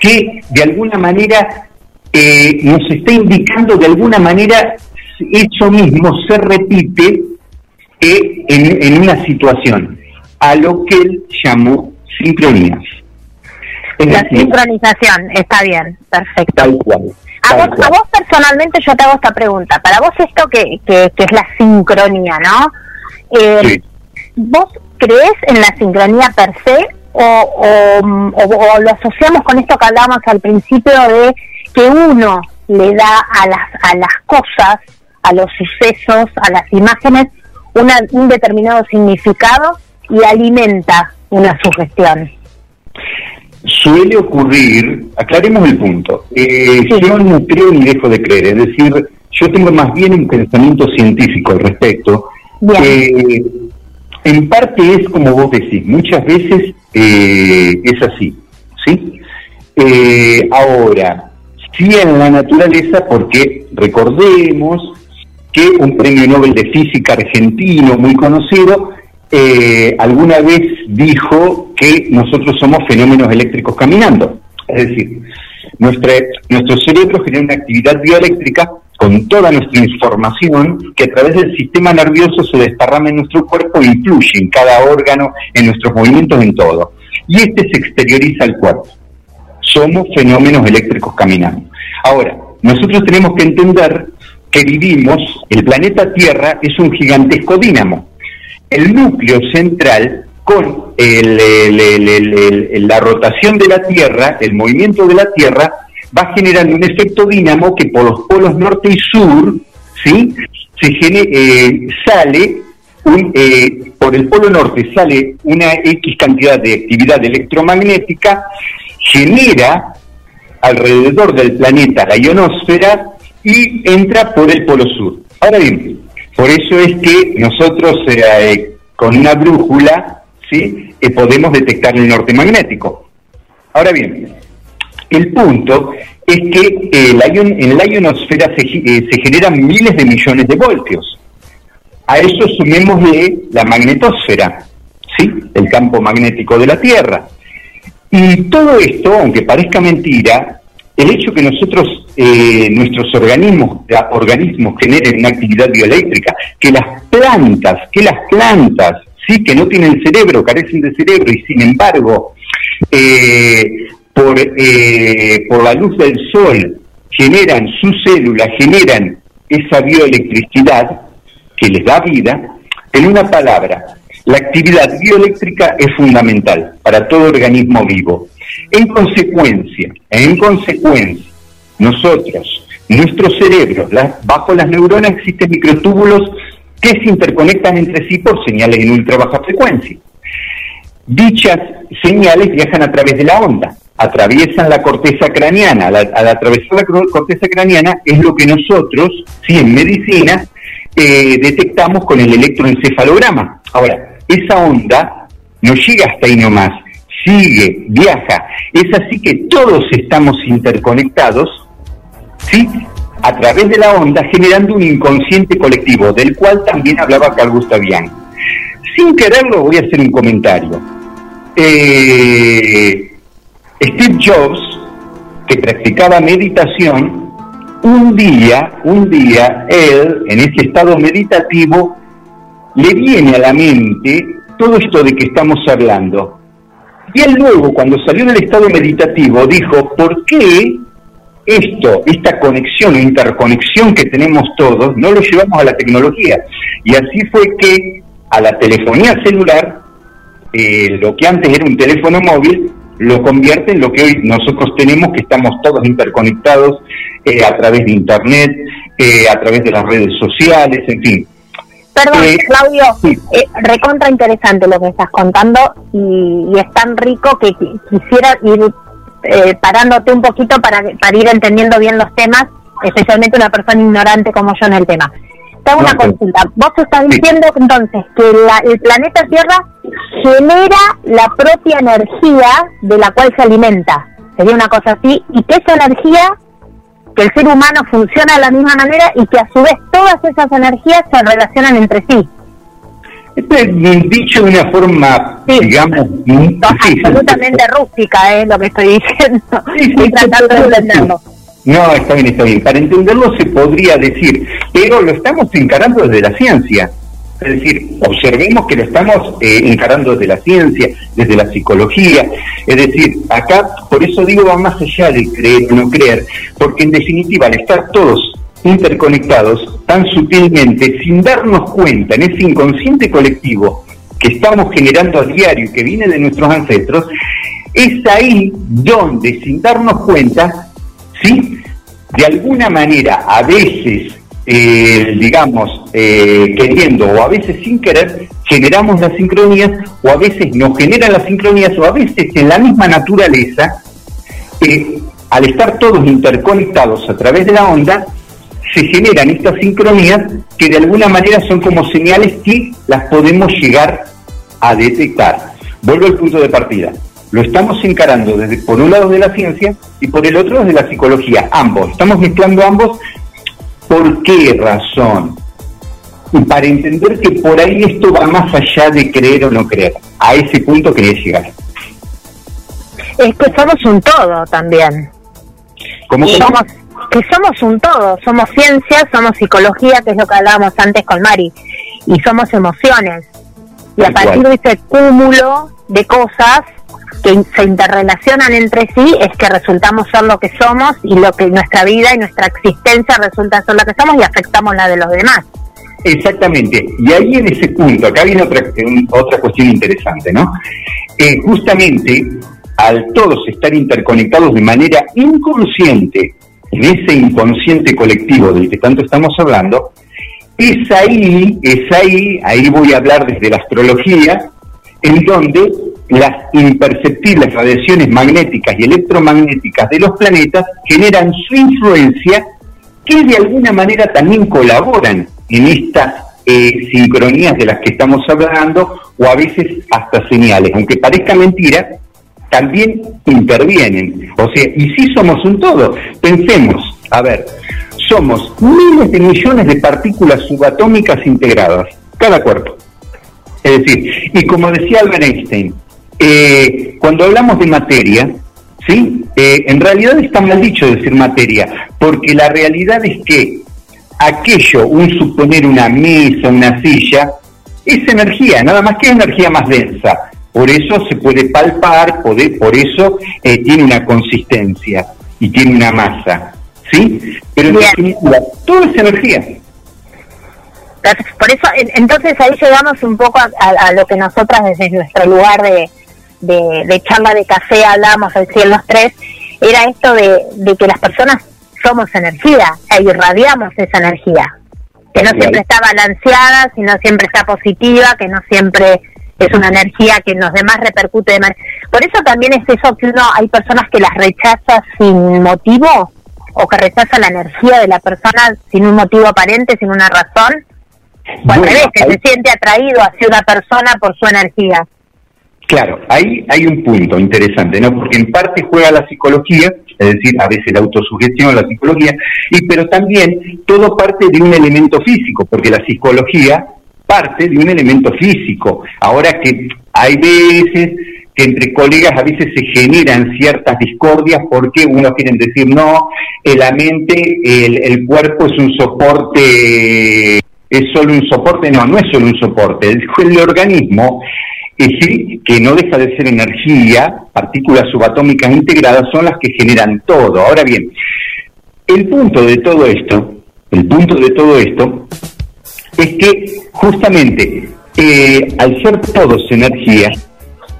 que de alguna manera eh, nos está indicando, de alguna manera, eso mismo se repite eh, en, en una situación, a lo que él llamó sincronías. Es La decir, sincronización, está bien, perfecto. tal cual. A vos, a vos personalmente yo te hago esta pregunta. Para vos esto que, que, que es la sincronía, ¿no? Eh, Sí. ¿Vos crees en la sincronía per se o, o, o- o lo asociamos con esto que hablábamos al principio de que uno le da a las, a las cosas, a los sucesos, a las imágenes, una, un determinado significado y alimenta una sugestión? Suele ocurrir, aclaremos el punto, eh, Sí. yo no creo ni dejo de creer, es decir, yo tengo más bien un pensamiento científico al respecto. Eh, en parte es como vos decís, muchas veces eh, es así, ¿sí? Eh, ahora, sí en la naturaleza, porque recordemos que un premio Nobel de Física argentino muy conocido eh, alguna vez dijo que nosotros somos fenómenos eléctricos caminando. Es decir, nuestra, nuestro cerebro genera una actividad bioeléctrica con toda nuestra información que a través del sistema nervioso se desparrama en nuestro cuerpo e influye en cada órgano, en nuestros movimientos, en todo. Y este se exterioriza al cuerpo somos fenómenos eléctricos caminando. Ahora, nosotros tenemos que entender que vivimos, el planeta Tierra es un gigantesco dínamo. El núcleo central, con el- la rotación de la Tierra, el movimiento de la Tierra, va generando un efecto dínamo que por los polos norte y sur, ¿sí? Se gene- eh, sale eh, por el polo norte sale una X cantidad de actividad electromagnética, genera alrededor del planeta, la ionosfera, y entra por el polo sur. Ahora bien, por eso es que nosotros eh, con una brújula ¿sí? Eh, podemos detectar el norte magnético. Ahora bien, el punto es que eh, ion- en la ionosfera eh, se generan miles de millones de voltios. A eso sumémosle la magnetosfera, ¿sí? el campo magnético de la Tierra. Y todo esto, aunque parezca mentira, el hecho que nosotros, eh, nuestros organismos, organismos generen una actividad bioeléctrica, que las plantas, que las plantas, sí, que no tienen cerebro, carecen de cerebro y sin embargo, eh, por, eh, por la luz del sol generan sus células, generan esa bioelectricidad que les da vida, en una palabra, la actividad bioeléctrica es fundamental para todo organismo vivo. En consecuencia, en consecuencia, nosotros, nuestro cerebro, la- bajo las neuronas existen microtúbulos que se interconectan entre sí por señales en ultra baja frecuencia. Dichas señales viajan a través de la onda, atraviesan la corteza craneana. Al, atravesar la corteza craneana es lo que nosotros, sí, en medicina, eh, detectamos con el electroencefalograma. Ahora, esa onda no llega hasta ahí nomás, sigue, viaja. Es así que todos estamos interconectados, ¿sí? A través de la onda, generando un inconsciente colectivo, del cual también hablaba Carl Gustav. Sin quererlo, voy a hacer un comentario. Eh, Steve Jobs, que practicaba meditación, un día, un día, él, en ese estado meditativo, le viene a la mente todo esto de que estamos hablando. Y él luego, cuando salió del estado meditativo, dijo, ¿por qué esto, esta conexión interconexión que tenemos todos, no lo llevamos a la tecnología? Y así fue que a la telefonía celular, eh, lo que antes era un teléfono móvil, lo convierte en lo que hoy nosotros tenemos, que estamos todos interconectados eh, a través de Internet, eh, a través de las redes sociales, en fin. Perdón, Eh, Claudio, sí. eh, recontra interesante lo que estás contando y, y es tan rico que qui- quisiera ir eh, parándote un poquito para, para ir entendiendo bien los temas, especialmente una persona ignorante como yo en el tema. Te hago No, una consulta. Vos estás diciendo entonces que la- el planeta Tierra genera la propia energía de la cual se alimenta. Sería una cosa así, y que esa energía que el ser humano funciona de la misma manera y que a su vez todas esas energías se relacionan entre sí. Esto es dicho de una forma, Sí. digamos, sí, absolutamente rústica es lo que estoy diciendo. Sí, Estoy tratando de entenderlo. No, está bien, está bien. Para entenderlo se podría decir, pero lo estamos encarando desde la ciencia. Es decir, observemos que lo estamos eh, encarando desde la ciencia, desde la psicología. Es decir, acá, por eso digo, va más allá de creer o no creer, porque en definitiva, al estar todos interconectados tan sutilmente, sin darnos cuenta, en ese inconsciente colectivo que estamos generando a diario y que viene de nuestros ancestros, es ahí donde, sin darnos cuenta, ¿sí? De alguna manera, a veces, eh, digamos, eh, queriendo o a veces sin querer, generamos las sincronías o a veces nos generan las sincronías o a veces en la misma naturaleza, eh, al estar todos interconectados a través de la onda, se generan estas sincronías que de alguna manera son como señales que las podemos llegar a detectar. Vuelvo al punto de partida. Lo estamos encarando desde por un lado de la ciencia y por el otro desde la psicología. Ambos. Estamos mezclando ambos. ¿Por qué razón? Y para entender que por ahí esto va más allá de creer o no creer. A ese punto quería llegar. Es que somos un todo también. ¿Cómo? Somos, que somos un todo. Somos ciencia, somos psicología, que es lo que hablábamos antes con Mari. Y somos emociones. Y a partir de ese cúmulo de cosas que se interrelacionan entre sí es que resultamos ser lo que somos y lo que nuestra vida y nuestra existencia resulta ser lo que somos y afectamos la de los demás. Exactamente. Y ahí en ese punto, acá viene otra, un- otra cuestión interesante, ¿no? Eh, justamente, al todos estar interconectados de manera inconsciente, en ese inconsciente colectivo del que tanto estamos hablando, es ahí, es ahí, ahí voy a hablar desde la astrología, en donde las imperceptibles radiaciones magnéticas y electromagnéticas de los planetas generan su influencia que de alguna manera también colaboran en estas eh, sincronías de las que estamos hablando o a veces hasta señales. Aunque parezca mentira, también intervienen. O sea, y si somos un todo. Pensemos, a ver, somos miles de millones de partículas subatómicas integradas, cada cuerpo. Es decir, y como decía Albert Einstein, eh, cuando hablamos de materia, ¿sí? Eh, en realidad está mal dicho decir materia, porque la realidad es que aquello, un suponer una mesa, una silla, es energía, nada más que energía más densa. Por eso se puede palpar, poder, por eso eh, tiene una consistencia y tiene una masa. ¿Sí? Pero en definitiva, todo es energía. Por eso, en- entonces ahí llegamos un poco a, a- a lo que nosotras desde nuestro lugar de, de, de charla de café hablamos recién los tres, era esto de, de que las personas somos energía e irradiamos esa energía, que no siempre está balanceada, sino siempre está positiva, que no siempre es una energía que en los demás repercute de manera... Por eso también es eso que uno, hay personas que las rechaza sin motivo, o que rechaza la energía de la persona sin un motivo aparente, sin una razón, o al Bueno, revés, que ahí- se siente atraído hacia una persona por su energía. Claro, ahí hay un punto interesante, ¿no? Porque en parte juega la psicología, es decir, a veces la autosugestión, la psicología, y pero también todo parte de un elemento físico, porque la psicología parte de un elemento físico. Ahora que hay veces que entre colegas a veces se generan ciertas discordias porque unos quieren decir no, eh, la mente, el, cuerpo es un soporte, es solo un soporte, no, no es solo un soporte, el, el organismo es decir, que no deja de ser energía, partículas subatómicas integradas son las que generan todo. Ahora bien, el punto de todo esto, el punto de todo esto, es que justamente eh, al ser todos energía,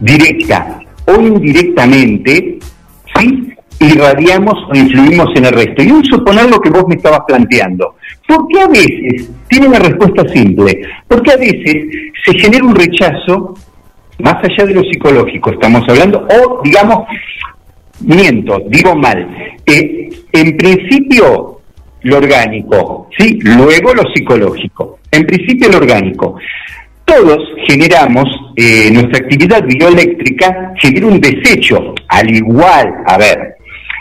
directa o indirectamente, ¿sí? irradiamos o influimos en el resto. Y un suponer lo que vos me estabas planteando. ¿Por qué a veces, tiene una respuesta simple, porque a veces se genera un rechazo más allá de lo psicológico, estamos hablando, o digamos, miento, digo mal, Eh, en principio lo orgánico, ¿sí? luego lo psicológico, en principio lo orgánico. Todos generamos, eh, nuestra actividad bioeléctrica genera un desecho, al igual, a ver,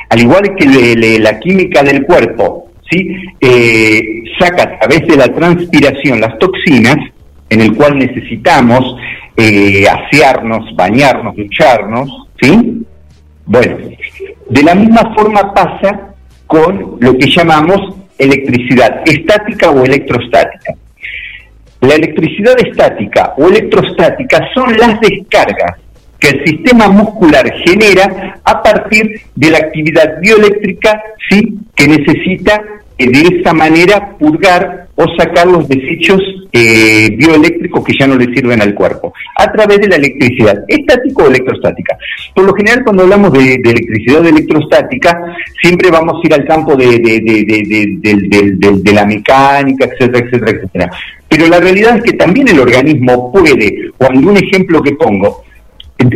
al igual que la química del cuerpo, ¿sí? Eh, saca a través de la transpiración las toxinas, en el cual necesitamos eh, asearnos, bañarnos, ducharnos, ¿sí? Bueno, de la misma forma pasa con lo que llamamos electricidad estática o electrostática. La electricidad estática o electrostática son las descargas que el sistema muscular genera a partir de la actividad bioeléctrica sí que necesita de esa manera purgar o sacar los desechos eh, bioeléctricos que ya no le sirven al cuerpo a través de la electricidad estática o electrostática. Por lo general cuando hablamos de, electricidad o electrostática siempre vamos a ir al campo de, de- de- la mecánica, etcétera, etcétera, etcétera. Pero la realidad es que también el organismo puede, o algún ejemplo que pongo,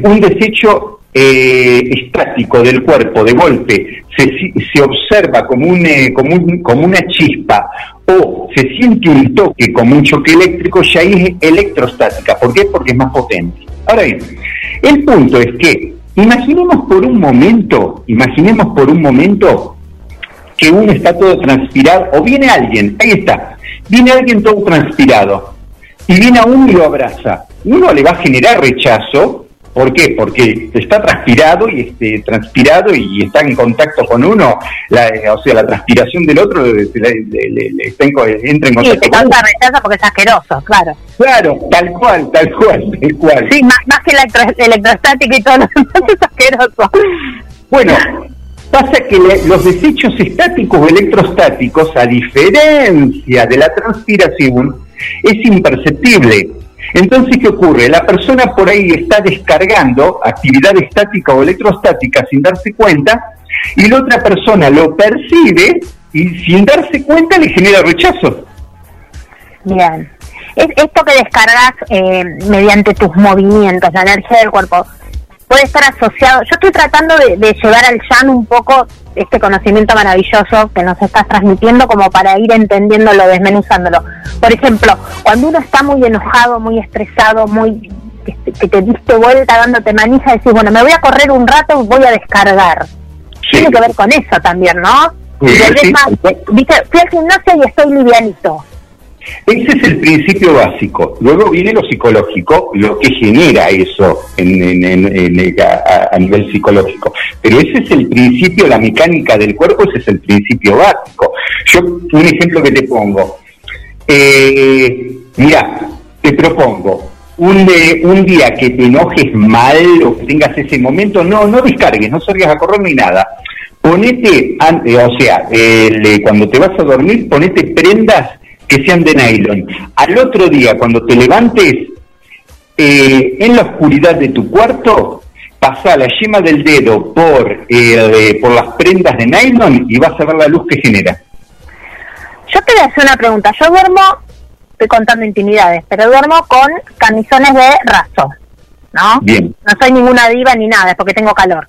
un desecho eh, estático del cuerpo de golpe se, se observa eh, como, un- como una chispa o se siente un toque como un choque eléctrico, ya es electrostática. ¿Por qué? Porque es más potente. Ahora bien, el punto es que imaginemos por un momento, imaginemos por un momento que uno está todo transpirado, o viene alguien, ahí está, viene alguien todo transpirado, y viene a uno y lo abraza. Uno le va a generar rechazo, ¿por qué? Porque está transpirado y este, transpirado y está en contacto con uno, la- eh, o sea, la transpiración del otro le- le- le- le- le está en entra en Sí, contacto uno. causa rechazo porque es asqueroso, claro. Claro, tal cual, tal cual, tal cual. Sí, más, más que la electro- electrostática y todo lo demás es asqueroso. Bueno, pasa que le- los desechos estáticos o electrostáticos, a diferencia de la transpiración, es imperceptible. Entonces, ¿qué ocurre? La persona por ahí está descargando actividad estática o electrostática sin darse cuenta y la otra persona lo percibe y sin darse cuenta le genera rechazo. Bien. es esto que descargas eh, mediante tus movimientos, la energía del cuerpo, puede estar asociado. Yo estoy tratando de, de llevar al Jan un poco este conocimiento maravilloso que nos estás transmitiendo como para ir entendiéndolo, desmenuzándolo. Por ejemplo, cuando uno está muy enojado, muy estresado, muy que, te diste vuelta dándote manija, decís, bueno, me voy a correr un rato, voy a descargar. Sí. Tiene que ver con eso también, ¿no? Sí, Y sí. más, dice, fui al gimnasio y estoy livianito. Ese es el principio básico. Luego viene lo psicológico, lo que genera eso en, a, nivel psicológico. Pero ese es el principio, la mecánica del cuerpo, ese es el principio básico. Yo, un ejemplo que te pongo. Eh, mira, te propongo, un, eh, un día que te enojes mal o que tengas ese momento, no, no descargues, no salgas a correr ni nada. Ponete, eh, o sea, eh, cuando te vas a dormir, ponete prendas que sean de nylon. Al otro día, cuando te levantes, eh, en la oscuridad de tu cuarto, pasa la yema del dedo por, eh, por las prendas de nylon y vas a ver la luz que genera. Yo te voy a hacer una pregunta. Yo duermo, estoy contando intimidades, pero duermo con camisones de raso, ¿no? Bien. No soy ninguna diva ni nada, es porque tengo calor.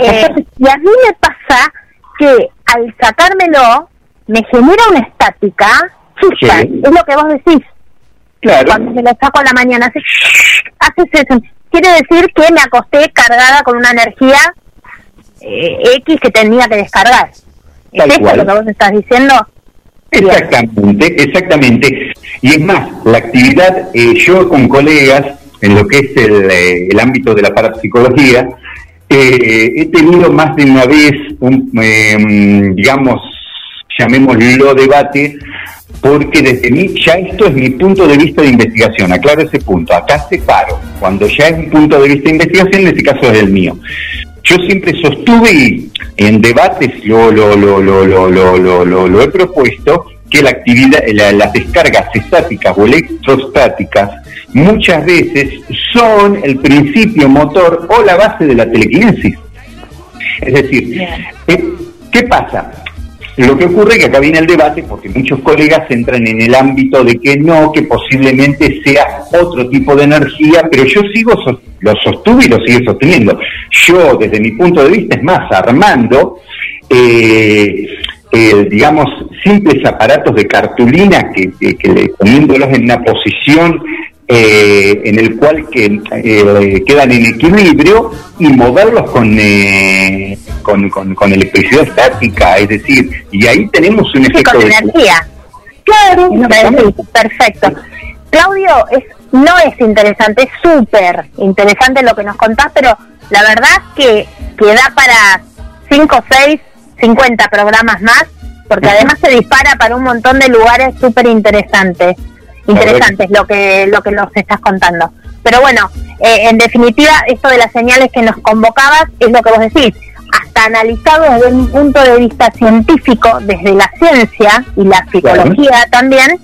Eh, y a mí me pasa que al sacármelo me genera una estática Sí. es lo que vos decís. Claro. Cuando me lo saco a la mañana, hace, hace ese- quiere decir que me acosté cargada con una energía eh, X que tenía que descargar. ¿Es Tal esto cual. lo que vos estás diciendo? Exactamente, exactamente. Y es más, la actividad, eh, yo con colegas, en lo que es el, eh, el ámbito de la parapsicología, eh, he tenido más de una vez un, eh, digamos, llamémoslo debate, porque desde mí, ya esto es mi punto de vista de investigación, aclaro ese punto, acá separo, cuando ya es un punto de vista de investigación, en este caso es el mío. Yo siempre sostuve y en debates lo, lo, lo, lo, lo, lo, lo, lo- lo he propuesto que la actividad, la- las descargas estáticas o electrostáticas muchas veces son el principio motor o la base de la telequinesis. Es decir, ¿qué pasa? Lo que ocurre es que acá viene el debate porque muchos colegas entran en el ámbito de que no, que posiblemente sea otro tipo de energía, pero yo sigo, lo sostuve y lo sigo sosteniendo. Yo, desde mi punto de vista, es más, armando, eh, digamos, simples aparatos de cartulina que, que- poniéndolos en una posición eh, en el cual que, eh, quedan en equilibrio y moverlos con, eh, con, con, con electricidad estática, es decir, y ahí tenemos un Sí, efecto con de... energía. Claro, perfecto. Claudio, es, no es interesante, es súper interesante lo que nos contás, pero la verdad que, que da para 5, 6, 50 programas más, porque además se dispara para un montón de lugares súper interesantes, interesantes lo que, lo que nos estás contando. Pero bueno, eh, en definitiva, esto de las señales que nos convocabas es lo que vos decís. Hasta analizado desde un punto de vista científico, desde la ciencia y la psicología también,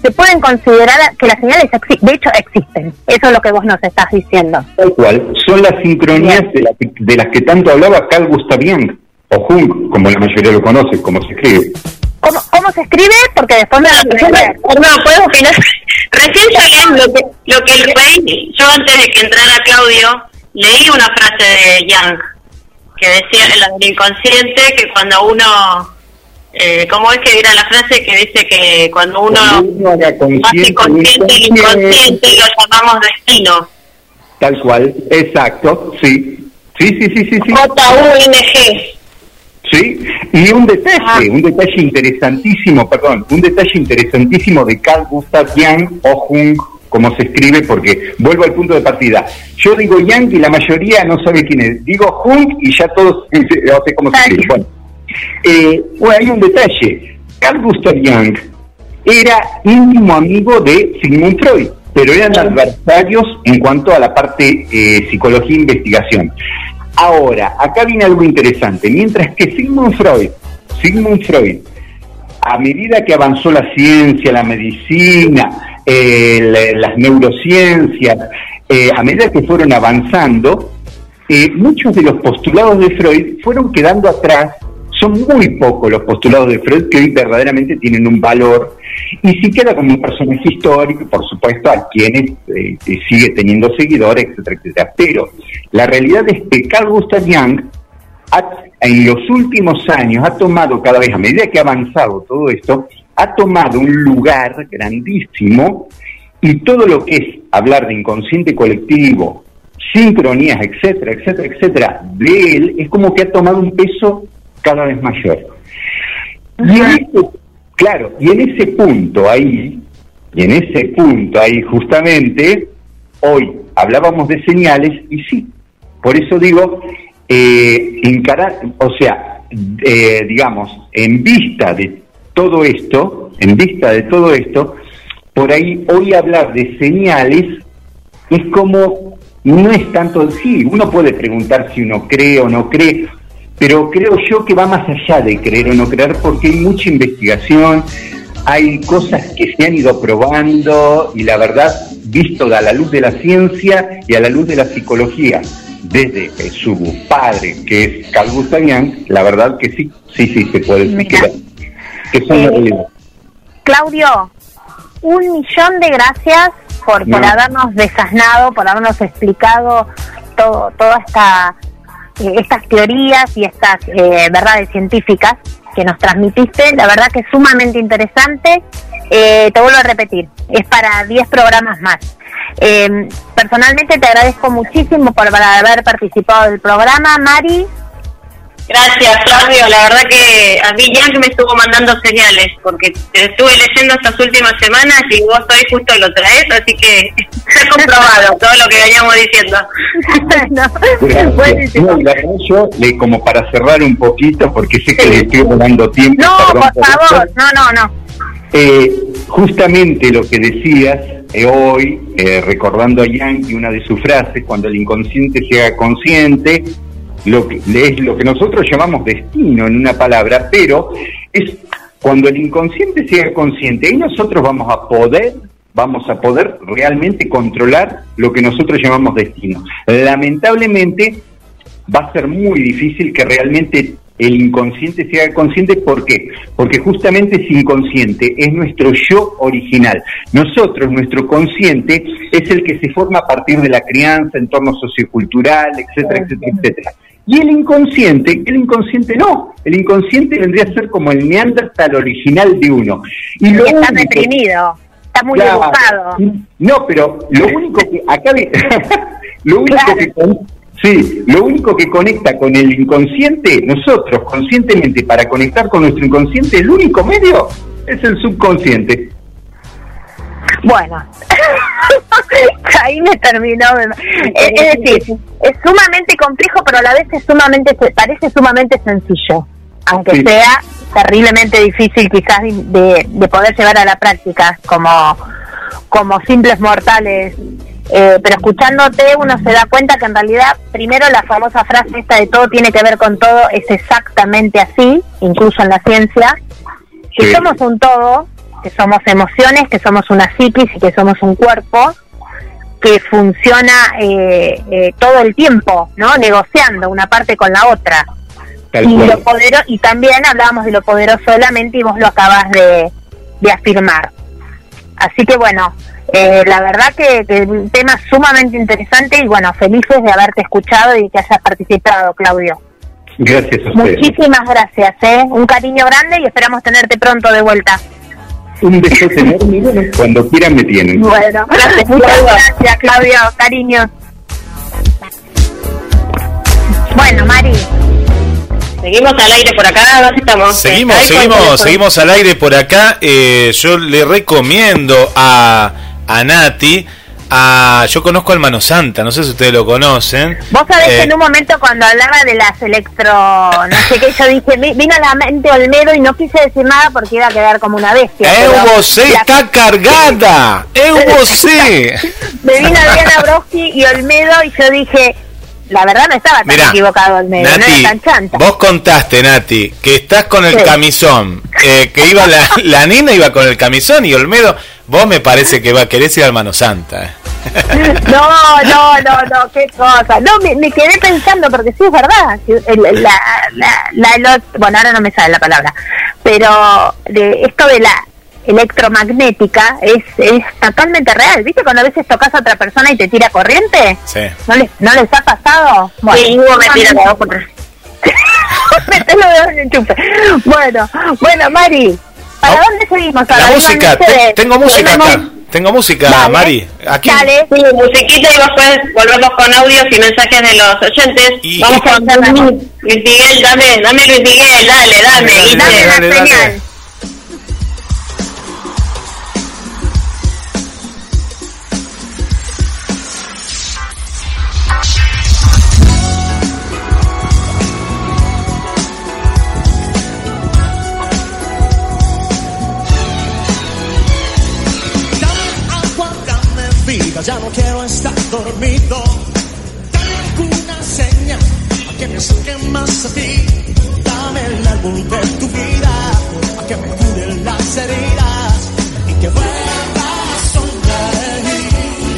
se pueden considerar que las señales, de hecho, existen. Eso es lo que vos nos estás diciendo. Tal cual, son las sincronías de, la de las que tanto hablaba Carl Gustav Jung, o Jung, como la mayoría lo conoce, como se escribe. ¿Cómo, cómo se escribe? Porque después me me- no, puedo opinar. Recién lo que, lo que leí, yo antes de que entrara Claudio, leí una frase de Young, que decía, la del inconsciente, que cuando uno, eh, ¿cómo es que era la frase que dice que cuando uno uno hace consciente, el inconsciente, lo llamamos destino? Tal cual, exacto, sí. Sí, sí, sí, sí, sí. J-U-N-G. Sí, y un detalle, Ah. un detalle interesantísimo, perdón, un detalle interesantísimo de Carl Gustav Jung o Jung, como se escribe, porque vuelvo al punto de partida. Yo digo Jung y la mayoría no sabe quién es. Digo Jung y ya todos no sé cómo se escribe. Bueno, eh, bueno, hay un detalle. Carl Gustav Jung era íntimo amigo de Sigmund Freud, pero eran adversarios en cuanto a la parte eh, psicología e investigación. Ahora, acá viene algo interesante. Mientras que Sigmund Freud, Sigmund Freud, a medida que avanzó la ciencia, la medicina, eh, la- las neurociencias, eh, a medida que fueron avanzando, eh, muchos de los postulados de Freud fueron quedando atrás. Son muy pocos los postulados de Freud que hoy verdaderamente tienen un valor y sí queda como un personaje histórico, por supuesto, a quienes sigue teniendo seguidores, etcétera, etcétera. Pero la realidad es que Carl Gustav Jung en los últimos años ha tomado cada vez, a medida que ha avanzado todo esto, ha tomado un lugar grandísimo y todo lo que es hablar de inconsciente colectivo, sincronías, etcétera, etcétera, etcétera, de él es como que ha tomado un peso cada vez mayor. Y en ese- claro, y en ese punto ahí, y en ese punto ahí justamente, hoy hablábamos de señales y sí, por eso digo, eh, encarar, o sea, eh, digamos, en vista de todo esto, en vista de todo esto, por ahí hoy hablar de señales es como, no es tanto, sí, uno puede preguntar si uno cree o no cree, pero creo yo que va más allá de creer o no creer porque hay mucha investigación, hay cosas que se han ido probando y la verdad, visto a la luz de la ciencia y a la luz de la psicología, desde su padre, que es Carl Gustav Jung, la verdad que sí, sí, sí, se puede decir Mira. Que, son Eh, realidad. Claudio, un millón de gracias por, por No. habernos desasnado, por habernos explicado todo, toda esta eh, estas teorías y estas eh, verdades científicas que nos transmitiste. La verdad que es sumamente interesante. Eh, te vuelvo a repetir, es para 10 programas más. Eh, personalmente te agradezco muchísimo por, por haber participado del programa, Mari. Gracias, Claudio. La verdad que a mí ya que me estuvo mandando señales, porque te estuve leyendo estas últimas semanas y vos hoy justo lo traes, así que se ha comprobado todo lo que veníamos diciendo. No, la verdad yo, le, como para cerrar un poquito, porque sé que le estoy dando tiempo. No, perdón por esto. favor, no, no, no. Eh, justamente lo que decías eh, hoy, eh, recordando a Yankee una de sus frases, cuando el inconsciente se haga consciente, lo que, es lo que nosotros llamamos destino en una palabra, pero es cuando el inconsciente se haga consciente, ahí nosotros vamos a poder, vamos a poder realmente controlar lo que nosotros llamamos destino. Lamentablemente va a ser muy difícil que realmente el inconsciente se haga consciente. ¿Por qué? Porque justamente ese inconsciente es nuestro yo original. Nosotros, nuestro consciente, es el que se forma a partir de la crianza, entorno sociocultural, etcétera, etcétera, etcétera. Y el inconsciente, el inconsciente no, el inconsciente vendría a ser como el neandertal original de uno. Y lo está único- reprimido, está muy Claro. No, pero lo único que acá lo único Claro. que sí, lo único que conecta con el inconsciente, nosotros conscientemente para conectar con nuestro inconsciente, el único medio es el subconsciente. Bueno, ahí me terminó. Es, es decir, es sumamente complejo, pero a la vez es sumamente, parece sumamente sencillo, aunque Sí. sea terriblemente difícil quizás de, de poder llevar a la práctica como, como simples mortales. Eh, pero escuchándote uno se da cuenta que en realidad, primero la famosa frase esta de todo tiene que ver con todo es exactamente así, incluso en la ciencia, que Sí. somos un todo, que somos emociones, que somos una psiquis y que somos un cuerpo que funciona eh, eh, todo el tiempo, ¿no? Negociando una parte con la otra. Tal Y, cual. lo podero- y también hablábamos de lo poderoso de la mente y vos lo acabas de, de afirmar. Así que bueno, eh, la verdad que, que un tema sumamente interesante y bueno, felices de haberte escuchado y que hayas participado, Claudio. Gracias a ustedes. Muchísimas gracias, ¿eh? Un cariño grande y esperamos tenerte pronto de vuelta. Un beso enorme bueno, cuando quieran me tienen. Bueno, muchas gracias, Claudio. Cariño. Bueno, Mari, Seguimos al aire por acá, ¿dónde estamos? Seguimos, seguimos, seguimos al aire por acá. Eh, yo le recomiendo a, a Nati, a, yo conozco al Mano Santa, no sé si ustedes lo conocen. vos sabés que Eh, en un momento cuando hablaba de las electro, no sé qué, yo dije, vi- vino a la mente Olmedo y no quise decir nada porque iba a quedar como una bestia. ¡Eh, pero você la- está cargada! ¡Eh, você! Me vino Adriana Broski y Olmedo y yo dije, la verdad no estaba tan Mirá, equivocado Olmedo, no Nati, era tan chanta. vos contaste, Nati, que estás con el Sí. camisón, eh, que iba la, la nina iba con el camisón y Olmedo, vos me parece que va a querer ir al Mano Santa. eh. No, no, no, no, qué cosa. No, me, me quedé pensando, porque sí es verdad. el- La, la, la elo- bueno, ahora no me sale la palabra, pero de esto de la electromagnética es, es totalmente real. ¿Viste cuando a veces tocas a otra persona y te tira corriente? Sí. ¿No les, ¿no les ha pasado? Sí, Hugo me tira bueno, la. Bueno, bueno, Mari, ¿para No. dónde seguimos La ahora? música, Díganme te- ustedes. tengo música acá. Tengo música, Dale. Mari. Aquí. Dale. Sí, musiquita y después volvemos con audios y mensajes de los oyentes. Y- Vamos con Luis Miguel, dame, dame Luis Miguel, dale, dame. Dale, ¿viste? Dame la dale, dale. señal. Estar dormido. Dame alguna señal a que me acerque más a ti. Dame el árbol de tu vida, a que me cure las heridas y que vuelva a sonreír.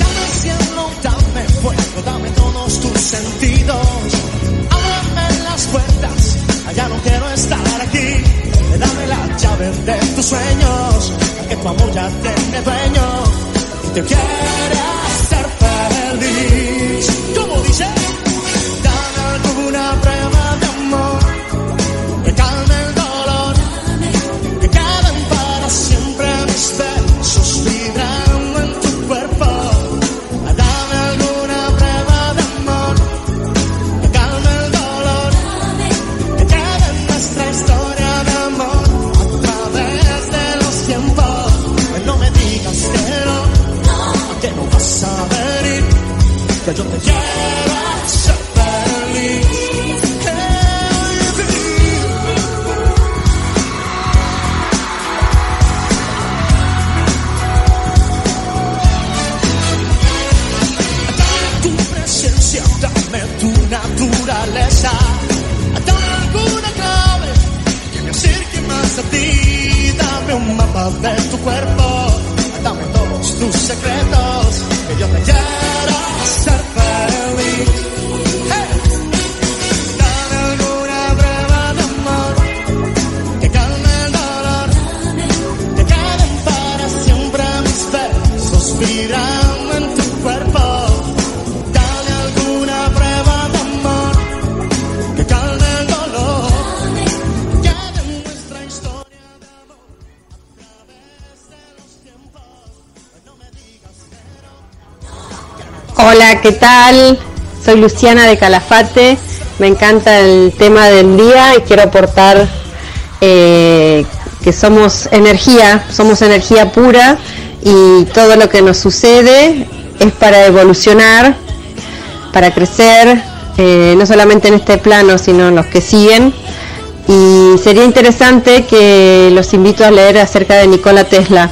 Dame cielo, dame fuego, dame todos tus sentidos. Ábreme las puertas, allá no quiero estar aquí. Dame la llave de tus sueños, que tu amor ya tiene dueño y te quiere hacer feliz. De tu cuerpo, dame todos tus secretos, que yo te quiero hacer feliz. Hey. Dame alguna prueba de amor que calme el dolor, que queden para siempre mis besos vibrando Hola, ¿qué tal? Soy Luciana de Calafate. Me encanta el tema del día y quiero aportar eh, que somos energía, somos energía pura y todo lo que nos sucede es para evolucionar, para crecer, eh, no solamente en este plano, sino en los que siguen. Y sería interesante que los invito a leer acerca de Nikola Tesla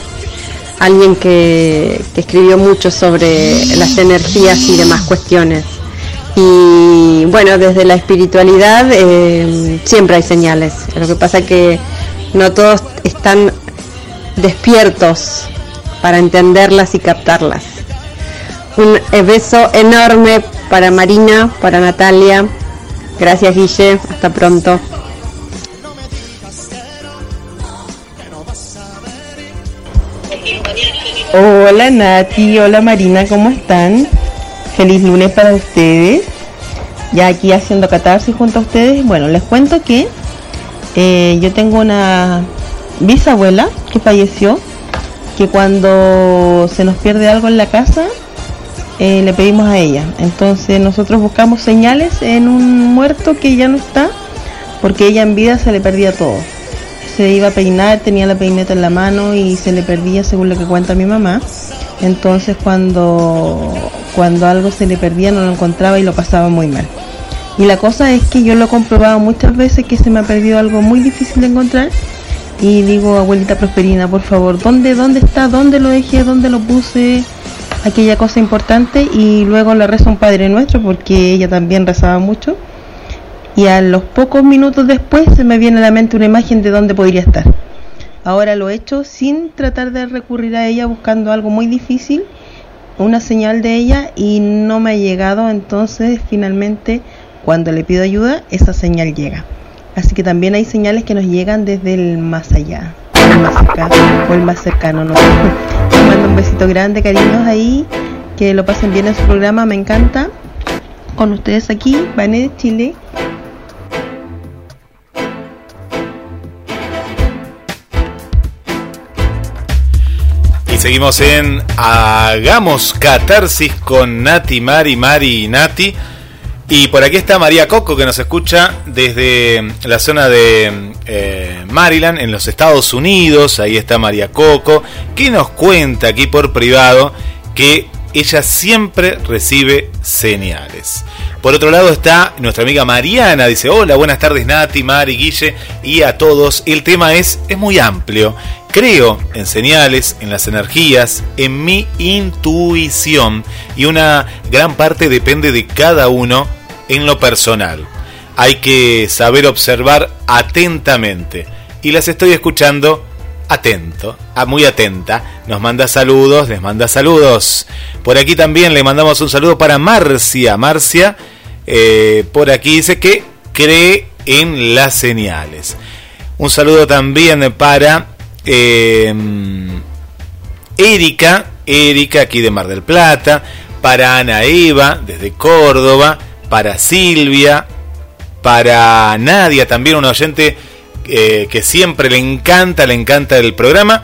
alguien que, escribió mucho sobre las energías y demás cuestiones. Y bueno, desde la espiritualidad eh, siempre hay señales. Lo que pasa que no todos están despiertos para entenderlas y captarlas. Un beso enorme para Marina, para Natalia. Gracias Guille, hasta pronto. Hola Nati, hola Marina, ¿cómo están? Feliz lunes para ustedes. Ya aquí haciendo catarsis junto a ustedes. Bueno, les cuento que eh, yo tengo una bisabuela que falleció, que cuando se nos pierde algo en la casa, eh, le pedimos a ella. Entonces nosotros buscamos señales en un muerto que ya no está, porque ella en vida se le perdía todo. Se iba a peinar, tenía la peineta en la mano y se le perdía según lo que cuenta mi mamá. Entonces cuando, cuando algo se le perdía no lo encontraba y lo pasaba muy mal. Y la cosa es que yo lo he comprobado muchas veces que se me ha perdido algo muy difícil de encontrar. Y digo, abuelita Prosperina, por favor, ¿dónde, dónde está? ¿Dónde lo dejé? ¿Dónde lo puse? Aquella cosa importante. Y luego le rezo un Padre Nuestro porque ella también rezaba mucho. Y a los pocos minutos después se me viene a la mente una imagen de dónde podría estar. Ahora lo he hecho sin tratar de recurrir a ella buscando algo muy difícil, una señal de ella y no me ha llegado. Entonces finalmente cuando le pido ayuda esa señal llega. Así que también hay señales que nos llegan desde el más allá, el más cercano, o el más cercano, no mando un besito grande, cariños ahí, que lo pasen bien en su programa, me encanta. Con ustedes aquí, Vane de Chile. Seguimos en Hagamos Catarsis con Nati, Mari, Mari y Nati. Y por aquí está María Coco que nos escucha desde la zona de eh, Maryland, en los Estados Unidos. Ahí está María Coco, que nos cuenta aquí por privado que ella siempre recibe señales. Por otro lado está nuestra amiga Mariana, dice, hola, buenas tardes Nati, Mari, Guille y a todos. El tema es, es muy amplio. Creo en señales, en las energías, en mi intuición y una gran parte depende de cada uno en lo personal. Hay que saber observar atentamente y las estoy escuchando atento, a muy atenta. Nos manda saludos, les manda saludos. Por aquí también le mandamos un saludo para Marcia. Marcia, eh, por aquí dice que cree en las señales. Un saludo también para eh, Erika, Erika aquí de Mar del Plata, para Ana Eva desde Córdoba, para Silvia, para Nadia, también un oyente eh, que siempre le encanta, le encanta el programa.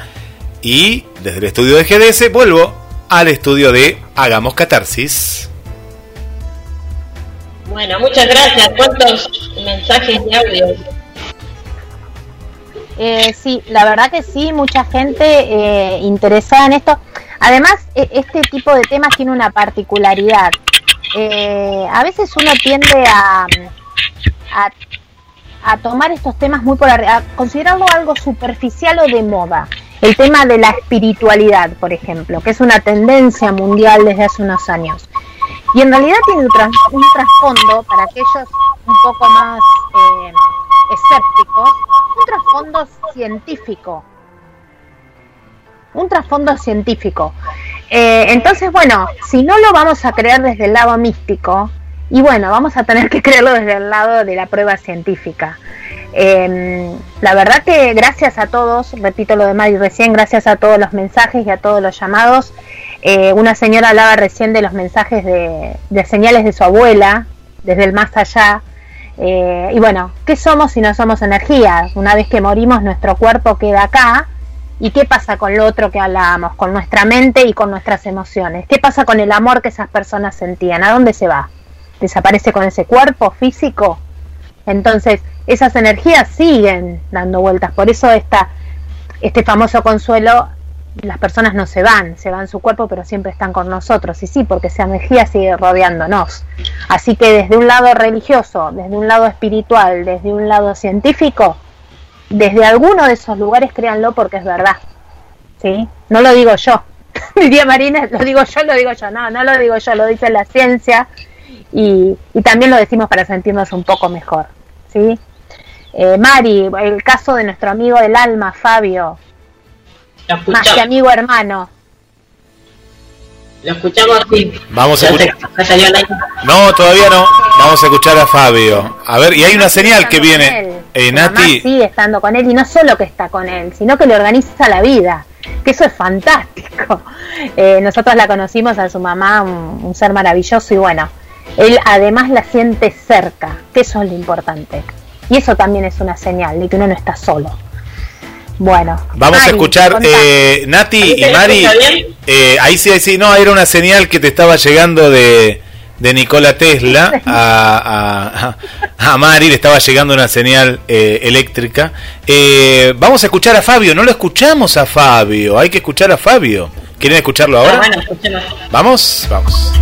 Y desde el estudio de GDS vuelvo al estudio de Hagamos Catarsis. Bueno, muchas gracias. ¿Cuántos mensajes y audios? Eh, sí, la verdad que sí, mucha gente eh, interesada en esto. Además, e- este tipo de temas tiene una particularidad. Eh, a veces uno tiende a, a, tomar estos temas muy por arriba, a considerarlo algo superficial o de moda. El tema de la espiritualidad, por ejemplo, que es una tendencia mundial desde hace unos años. Y en realidad tiene un, tras- un trasfondo para aquellos un poco más escépticos, un trasfondo científico. Un trasfondo científico. Eh, entonces, bueno, si no lo vamos a creer desde el lado místico, y bueno, vamos a tener que creerlo desde el lado de la prueba científica. Eh, la verdad que gracias a todos, repito lo de Mari recién, gracias a todos los mensajes y a todos los llamados. Eh, una señora hablaba recién de los mensajes de, de señales de su abuela, desde el más allá. Eh, y bueno, ¿qué somos si no somos energía? Una vez que morimos, nuestro cuerpo queda acá. ¿Y qué pasa con lo otro que hablábamos? Con nuestra mente y con nuestras emociones. ¿Qué pasa con el amor que esas personas sentían? ¿A dónde se va? ¿Desaparece con ese cuerpo físico? Entonces, esas energías siguen dando vueltas. Por eso esta, este famoso consuelo, las personas no se van, se van su cuerpo, pero siempre están con nosotros. Y sí, porque esa energía sigue rodeándonos. Así que desde un lado religioso, desde un lado espiritual, desde un lado científico, desde alguno de esos lugares créanlo porque es verdad. ¿Sí? No lo digo yo. Diría Marina, lo digo yo, lo digo yo. No, no lo digo yo, lo dice la ciencia y, y también lo decimos para sentirnos un poco mejor. ¿Sí? Eh, Mari, el caso de nuestro amigo del alma, Fabio, más que amigo hermano. lo escuchamos sí. Vamos a escuchar. No, todavía no. Vamos a escuchar a Fabio. A ver, y hay una señal que viene. Eh, Nati, sigue estando con él y no solo que está con él, sino que le organiza la vida. Que eso es fantástico. Eh, nosotros la conocimos a su mamá, un, un ser maravilloso y bueno, él además la siente cerca, que eso es lo importante. Y eso también es una señal de que uno no está solo. Bueno, vamos a escuchar. eh, Nati ¿Ahí y Mari. eh, ahí sí, ahí sí. No, era una señal que te estaba llegando de, de Nikola Tesla a, a, a Mari. Le estaba llegando una señal eh, eléctrica. Eh, vamos a escuchar a Fabio. No lo escuchamos a Fabio. Hay que escuchar a Fabio. ¿Quieren escucharlo Ah, ahora? bueno, escuchemos. Vamos, vamos.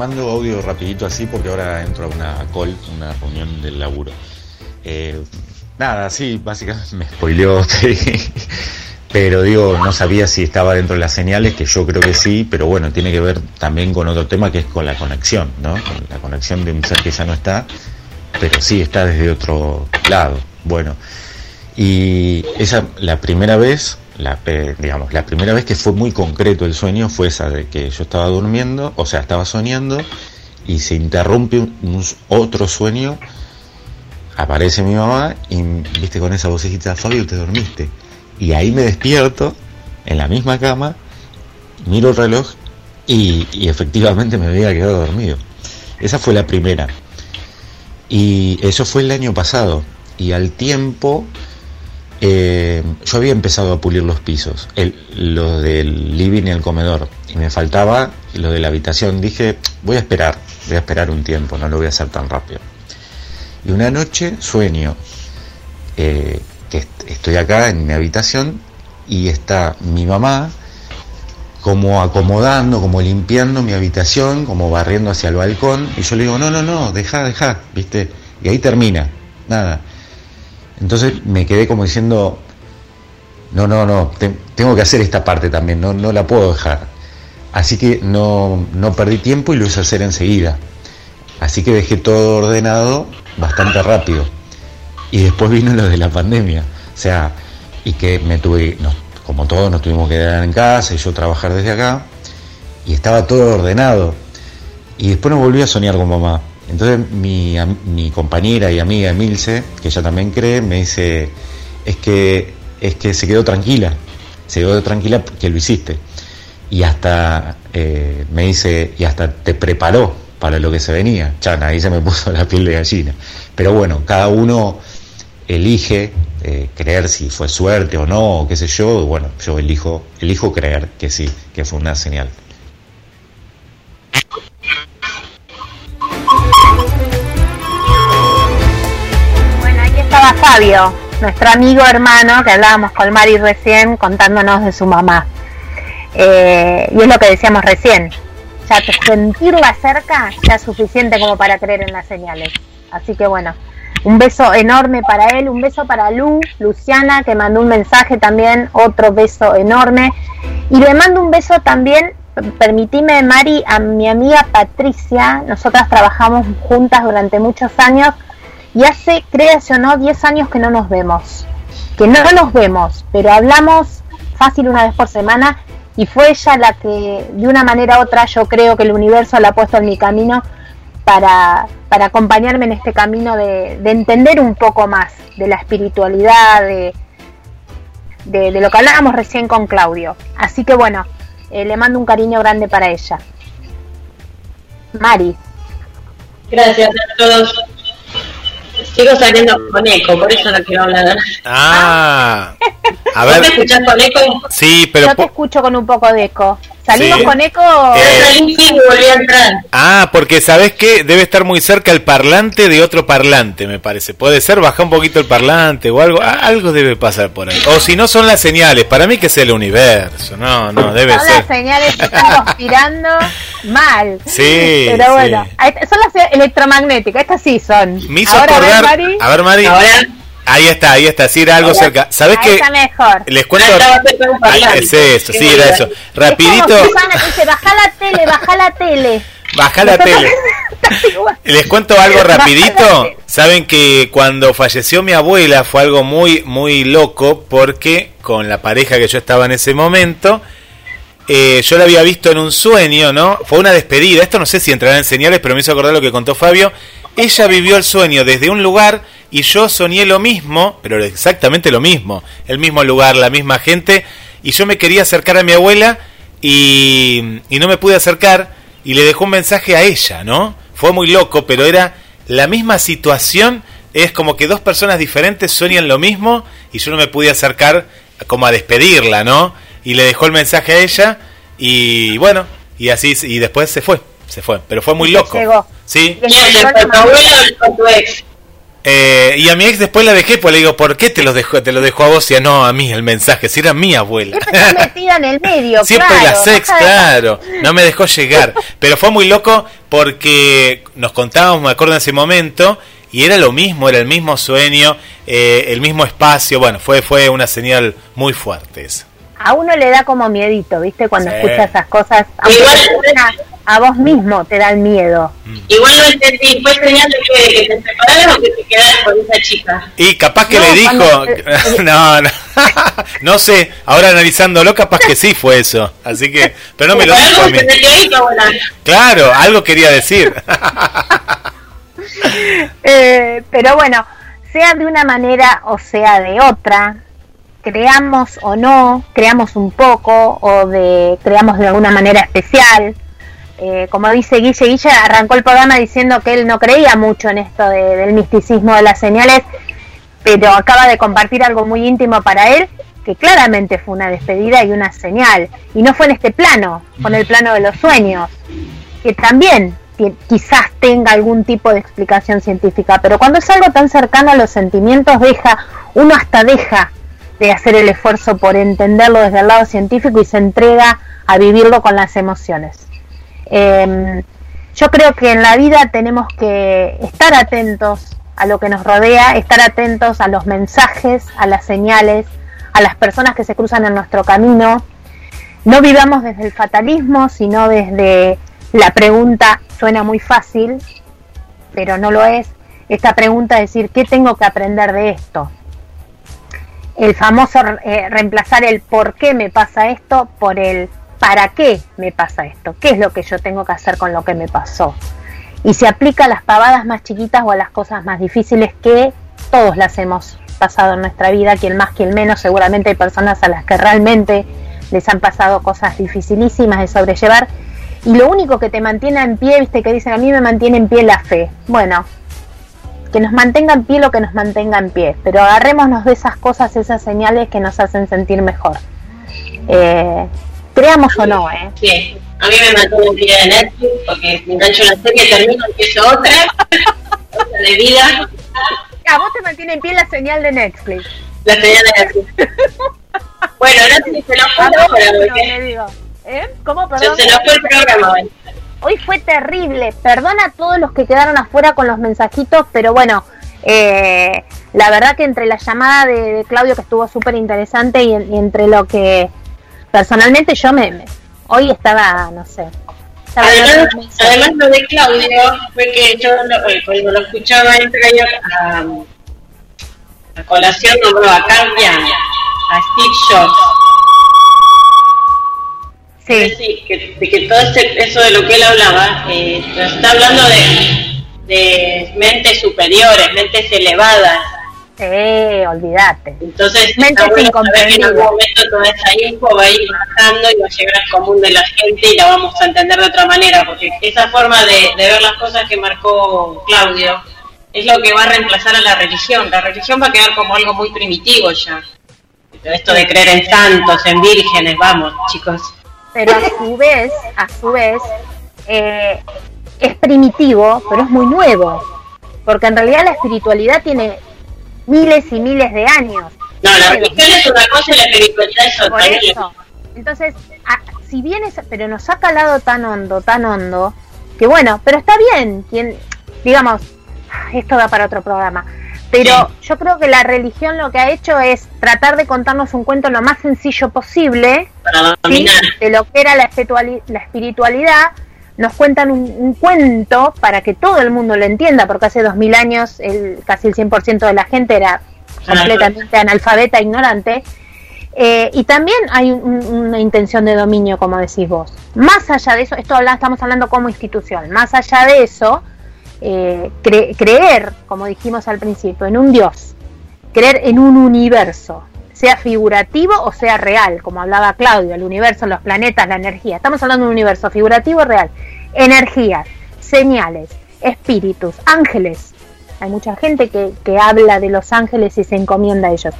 Mando audio rapidito así porque ahora entro a una call, una reunión del laburo. Eh, nada, sí, básicamente me spoileó. pero digo, no sabía si estaba dentro de las señales, que yo creo que sí, pero bueno, tiene que ver también con otro tema que es con la conexión, ¿no? Con la conexión de un ser que ya no está, pero sí está desde otro lado. Bueno, y esa, la primera vez, la, eh, digamos, la primera vez que fue muy concreto el sueño fue esa de que yo estaba durmiendo, o sea, estaba soñando y se interrumpe un, otro sueño, aparece mi mamá y viste con esa vocecita, Fabio, te dormiste. Y ahí me despierto en la misma cama, miro el reloj y efectivamente me había quedado dormido. Esa fue la primera. Y eso fue el año pasado. Y al tiempo eh, yo había empezado a pulir los pisos, el, lo del living y el comedor, y me faltaba lo de la habitación. Dije, voy a esperar, voy a esperar un tiempo, no lo voy a hacer tan rápido. Y una noche sueño eh, que est- estoy acá en mi habitación y está mi mamá como acomodando, como limpiando mi habitación, como barriendo hacia el balcón, y yo le digo, no, no, no, deja, deja, ¿viste? Y ahí termina, nada. Entonces me quedé como diciendo, no, no, no, te- tengo que hacer esta parte también, no, no la puedo dejar. Así que no, no perdí tiempo y lo hice hacer enseguida. Así que dejé todo ordenado bastante rápido. Y después vino lo de la pandemia. O sea, y que me tuve, como todos nos tuvimos que quedar en casa y yo trabajar desde acá. Y estaba todo ordenado. Y después nos volví a soñar con mamá. Entonces mi, compañera y amiga Emilce, que ella también cree, me dice, es que, es que se quedó tranquila. Se quedó tranquila que lo hiciste. Y hasta eh, me dice, y hasta te preparó para lo que se venía. Chana, ahí se me puso la piel de gallina. Pero bueno, cada uno elige eh, creer si fue suerte o no, o qué sé yo. Bueno, yo elijo, elijo creer que sí, que fue una señal. Bueno, ahí estaba Fabio, nuestro amigo hermano que hablábamos con Mari recién contándonos de su mamá. Eh, y es lo que decíamos recién, ya sentirla cerca ya es suficiente como para creer en las señales. Así que bueno, un beso enorme para él, un beso para Lu, Luciana, que mandó un mensaje también, otro beso enorme. Y le mando un beso también, permitime Mari, a mi amiga Patricia, nosotras trabajamos juntas durante muchos años y hace, créase o no, 10 años que no nos vemos. Que no nos vemos, pero hablamos fácil una vez por semana y fue ella la que, de una manera u otra, yo creo que el universo la ha puesto en mi camino para, para acompañarme en este camino de, de entender un poco más de la espiritualidad, de, de lo que hablábamos recién con Claudio. Así que bueno, eh, le mando un cariño grande para ella. Mari. Gracias a todos. Sigo saliendo con eco, por eso no quiero hablar. Ah, a ¿Vos ver, me escuchás con eco? sí, pero Yo te escucho con un poco de eco. ¿Salimos Sí. con eco? Eh, Salí volví a entrar. Ah, porque sabes que debe estar muy cerca el parlante de otro parlante, me parece. Puede ser, baja un poquito el parlante o algo. Ah, Algo debe pasar por ahí. O si no son las señales, para mí que es el universo. No, no, debe Son ser. las señales que están conspirando mal. Sí, Pero bueno, sí. son las electromagnéticas, estas sí son. Me hizo Ahora, a ver. Mari. A ver, Mari. Ahora, Ahí está, ahí está. Sí, era algo cerca. ¿Sabes qué? está mejor. Les cuento. Es eso, sí, era eso. Es Rapidito, como dice, baja la tele, baja la tele. baja la tele. Les cuento algo rapidito. Saben que cuando falleció mi abuela fue algo muy, muy loco porque con la pareja que yo estaba en ese momento, eh, yo la había visto en un sueño, ¿no? Fue una despedida. Esto no sé si entrará en señales, pero me hizo acordar lo que contó Fabio. Ella vivió el sueño desde un lugar y yo soñé lo mismo, pero exactamente lo mismo. El mismo lugar, la misma gente. Y yo me quería acercar a mi abuela y, y no me pude acercar y le dejó un mensaje a ella, ¿no? Fue muy loco, pero era la misma situación. Es como que dos personas diferentes sueñan lo mismo y yo no me pude acercar como a despedirla, ¿no? Y le dejó el mensaje a ella y bueno, y así, y después se fue, se fue, pero fue muy loco. llegó. Sí, Y ¿quién eh, y a mi ex después la dejé, pues le digo, ¿por qué te lo dejó, te lo dejó a vos y a no a mí el mensaje? Si era mi abuela. Siempre está metida en el medio, Siempre claro. la sex, baja de- claro. No me dejó llegar. Pero fue muy loco porque nos contábamos, me acuerdo en ese momento, y era lo mismo, era el mismo sueño, eh, el mismo espacio, bueno, fue, fue una señal muy fuerte esa. A uno le da como miedito, ¿viste? Cuando Sí. escucha esas cosas, Igual- sea a vos mismo te da el miedo. Igual no entendí, ¿fue señal de que, que te separaras o que te quedaras con esa chica? Y capaz que No, le dijo, cuando- no, no, no sé, ahora analizándolo capaz que sí fue eso, así que, pero no me lo dijo a mí. Claro, algo quería decir. Eh, pero bueno, sea de una manera o sea de otra, creamos o no, creamos un poco o de creamos de alguna manera especial. Eh, como dice Guille, Guille arrancó el programa diciendo que él no creía mucho en esto de- del misticismo de las señales, pero acaba de compartir algo muy íntimo para él, que claramente fue una despedida y una señal. Y no fue en este plano, en el plano de los sueños, que también quizás tenga algún tipo de explicación científica, pero cuando es algo tan cercano a los sentimientos, deja, uno hasta deja de hacer el esfuerzo por entenderlo desde el lado científico y se entrega a vivirlo con las emociones. Em, yo creo que en la vida tenemos que estar atentos a lo que nos rodea, estar atentos a los mensajes, a las señales, a las personas que se cruzan en nuestro camino. No vivamos desde el fatalismo, sino desde la pregunta, suena muy fácil, pero no lo es, esta pregunta es decir, ¿qué tengo que aprender de esto? El famoso eh, reemplazar el por qué me pasa esto por el para qué me pasa esto, qué es lo que yo tengo que hacer con lo que me pasó. Y se aplica a las pavadas más chiquitas o a las cosas más difíciles que todos las hemos pasado en nuestra vida, quien más, quien menos, seguramente hay personas a las que realmente les han pasado cosas dificilísimas de sobrellevar. Y lo único que te mantiene en pie, viste que dicen, a mí me mantiene en pie la fe. Bueno, que nos mantenga en pie lo que nos mantenga en pie, pero agarrémonos de esas cosas, esas señales que nos hacen sentir mejor. Eh, creamos o no, ¿eh? sí. A mí me mantuvo en pie de Netflix porque me engancho una serie, termino, empiezo otra, otra de vida, A vos te mantiene en pie la señal de Netflix. la señal de Netflix. Bueno, Netflix se nos fue A la vos hora, no, porque me digo. ¿Eh? ¿Cómo, se, perdón? se nos fue el programa hoy. Hoy fue terrible. Perdona a todos los que quedaron afuera con los mensajitos, pero bueno, eh, la verdad que entre la llamada de, de Claudio, que estuvo súper interesante, y, y entre lo que personalmente yo me, me- hoy estaba, no sé. estaba Además, lo de Claudio fue que yo lo- eh, cuando lo escuchaba él traía a, a colación nombró a Carl a Steve Jobs. Sí. Que, de que todo ese- eso de lo que él hablaba, eh, nos está hablando de, de mentes superiores, mentes elevadas. Sí, olvídate. Entonces, Mentes está bueno saber que en algún momento toda esa info va a ir bajando y va a llegar al común de la gente y la vamos a entender de otra manera, porque esa forma de, de ver las cosas que marcó Claudio es lo que va a reemplazar a la religión. La religión va a quedar como algo muy primitivo ya. Esto de creer en santos, en vírgenes, vamos, chicos. Pero a su vez, a su vez, eh, es primitivo, pero es muy nuevo, porque en realidad la espiritualidad tiene miles y miles de años. No, la religión es una cosa y la espiritualidad es Por otra. eso. Entonces, a- si bien es, pero nos ha calado tan hondo, tan hondo, que bueno, pero está bien, quien, digamos, esto da para otro programa. Pero yo creo que la religión lo que ha hecho es tratar de contarnos un cuento lo más sencillo posible, Para ¿sí? dominar. de lo que era la, espirituali- la espiritualidad. Nos cuentan un, un cuento para que todo el mundo lo entienda, porque hace dos mil años el, casi el 100% de la gente era completamente analfabeta, ignorante. Eh, y también hay un- una intención de dominio, como decís vos. Más allá de eso, esto habla- estamos hablando como institución, más allá de eso, eh, cre- creer, como dijimos al principio, en un Dios, creer en un universo, sea figurativo o sea real, como hablaba Claudio, el universo, los planetas, la energía. Estamos hablando de un universo figurativo o real. Energías, señales, espíritus, ángeles. Hay mucha gente que, que habla de los ángeles y se encomienda a ellos.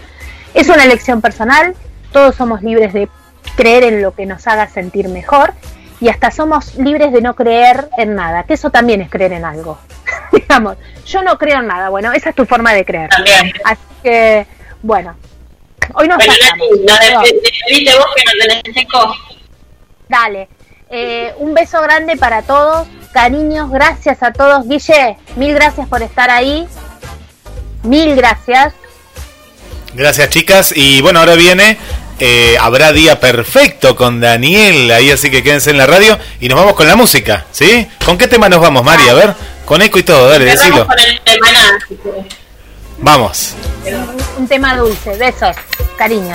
Es una elección personal, todos somos libres de creer en lo que nos haga sentir mejor y hasta somos libres de no creer en nada, que eso también es creer en algo. Digamos, yo no creo en nada, bueno, esa es tu forma de creer. También. Así que, bueno, hoy nos Bueno, no vos que tenés. Dale. Eh, un beso grande para todos. Cariños, gracias a todos. Guille, mil gracias por estar ahí. Mil gracias. Gracias chicas. Y bueno, ahora viene, eh, habrá día perfecto con Daniel, ahí así que quédense en la radio y nos vamos con la música, ¿sí? ¿Con qué tema nos vamos, Mari? A ver, con eco y todo, dale, decilo. Cerramos con el tema nada, si querés. Vamos. Un tema dulce, besos, cariño.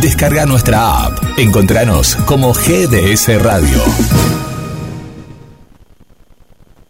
Descarga nuestra app. Encontranos como GDS Radio.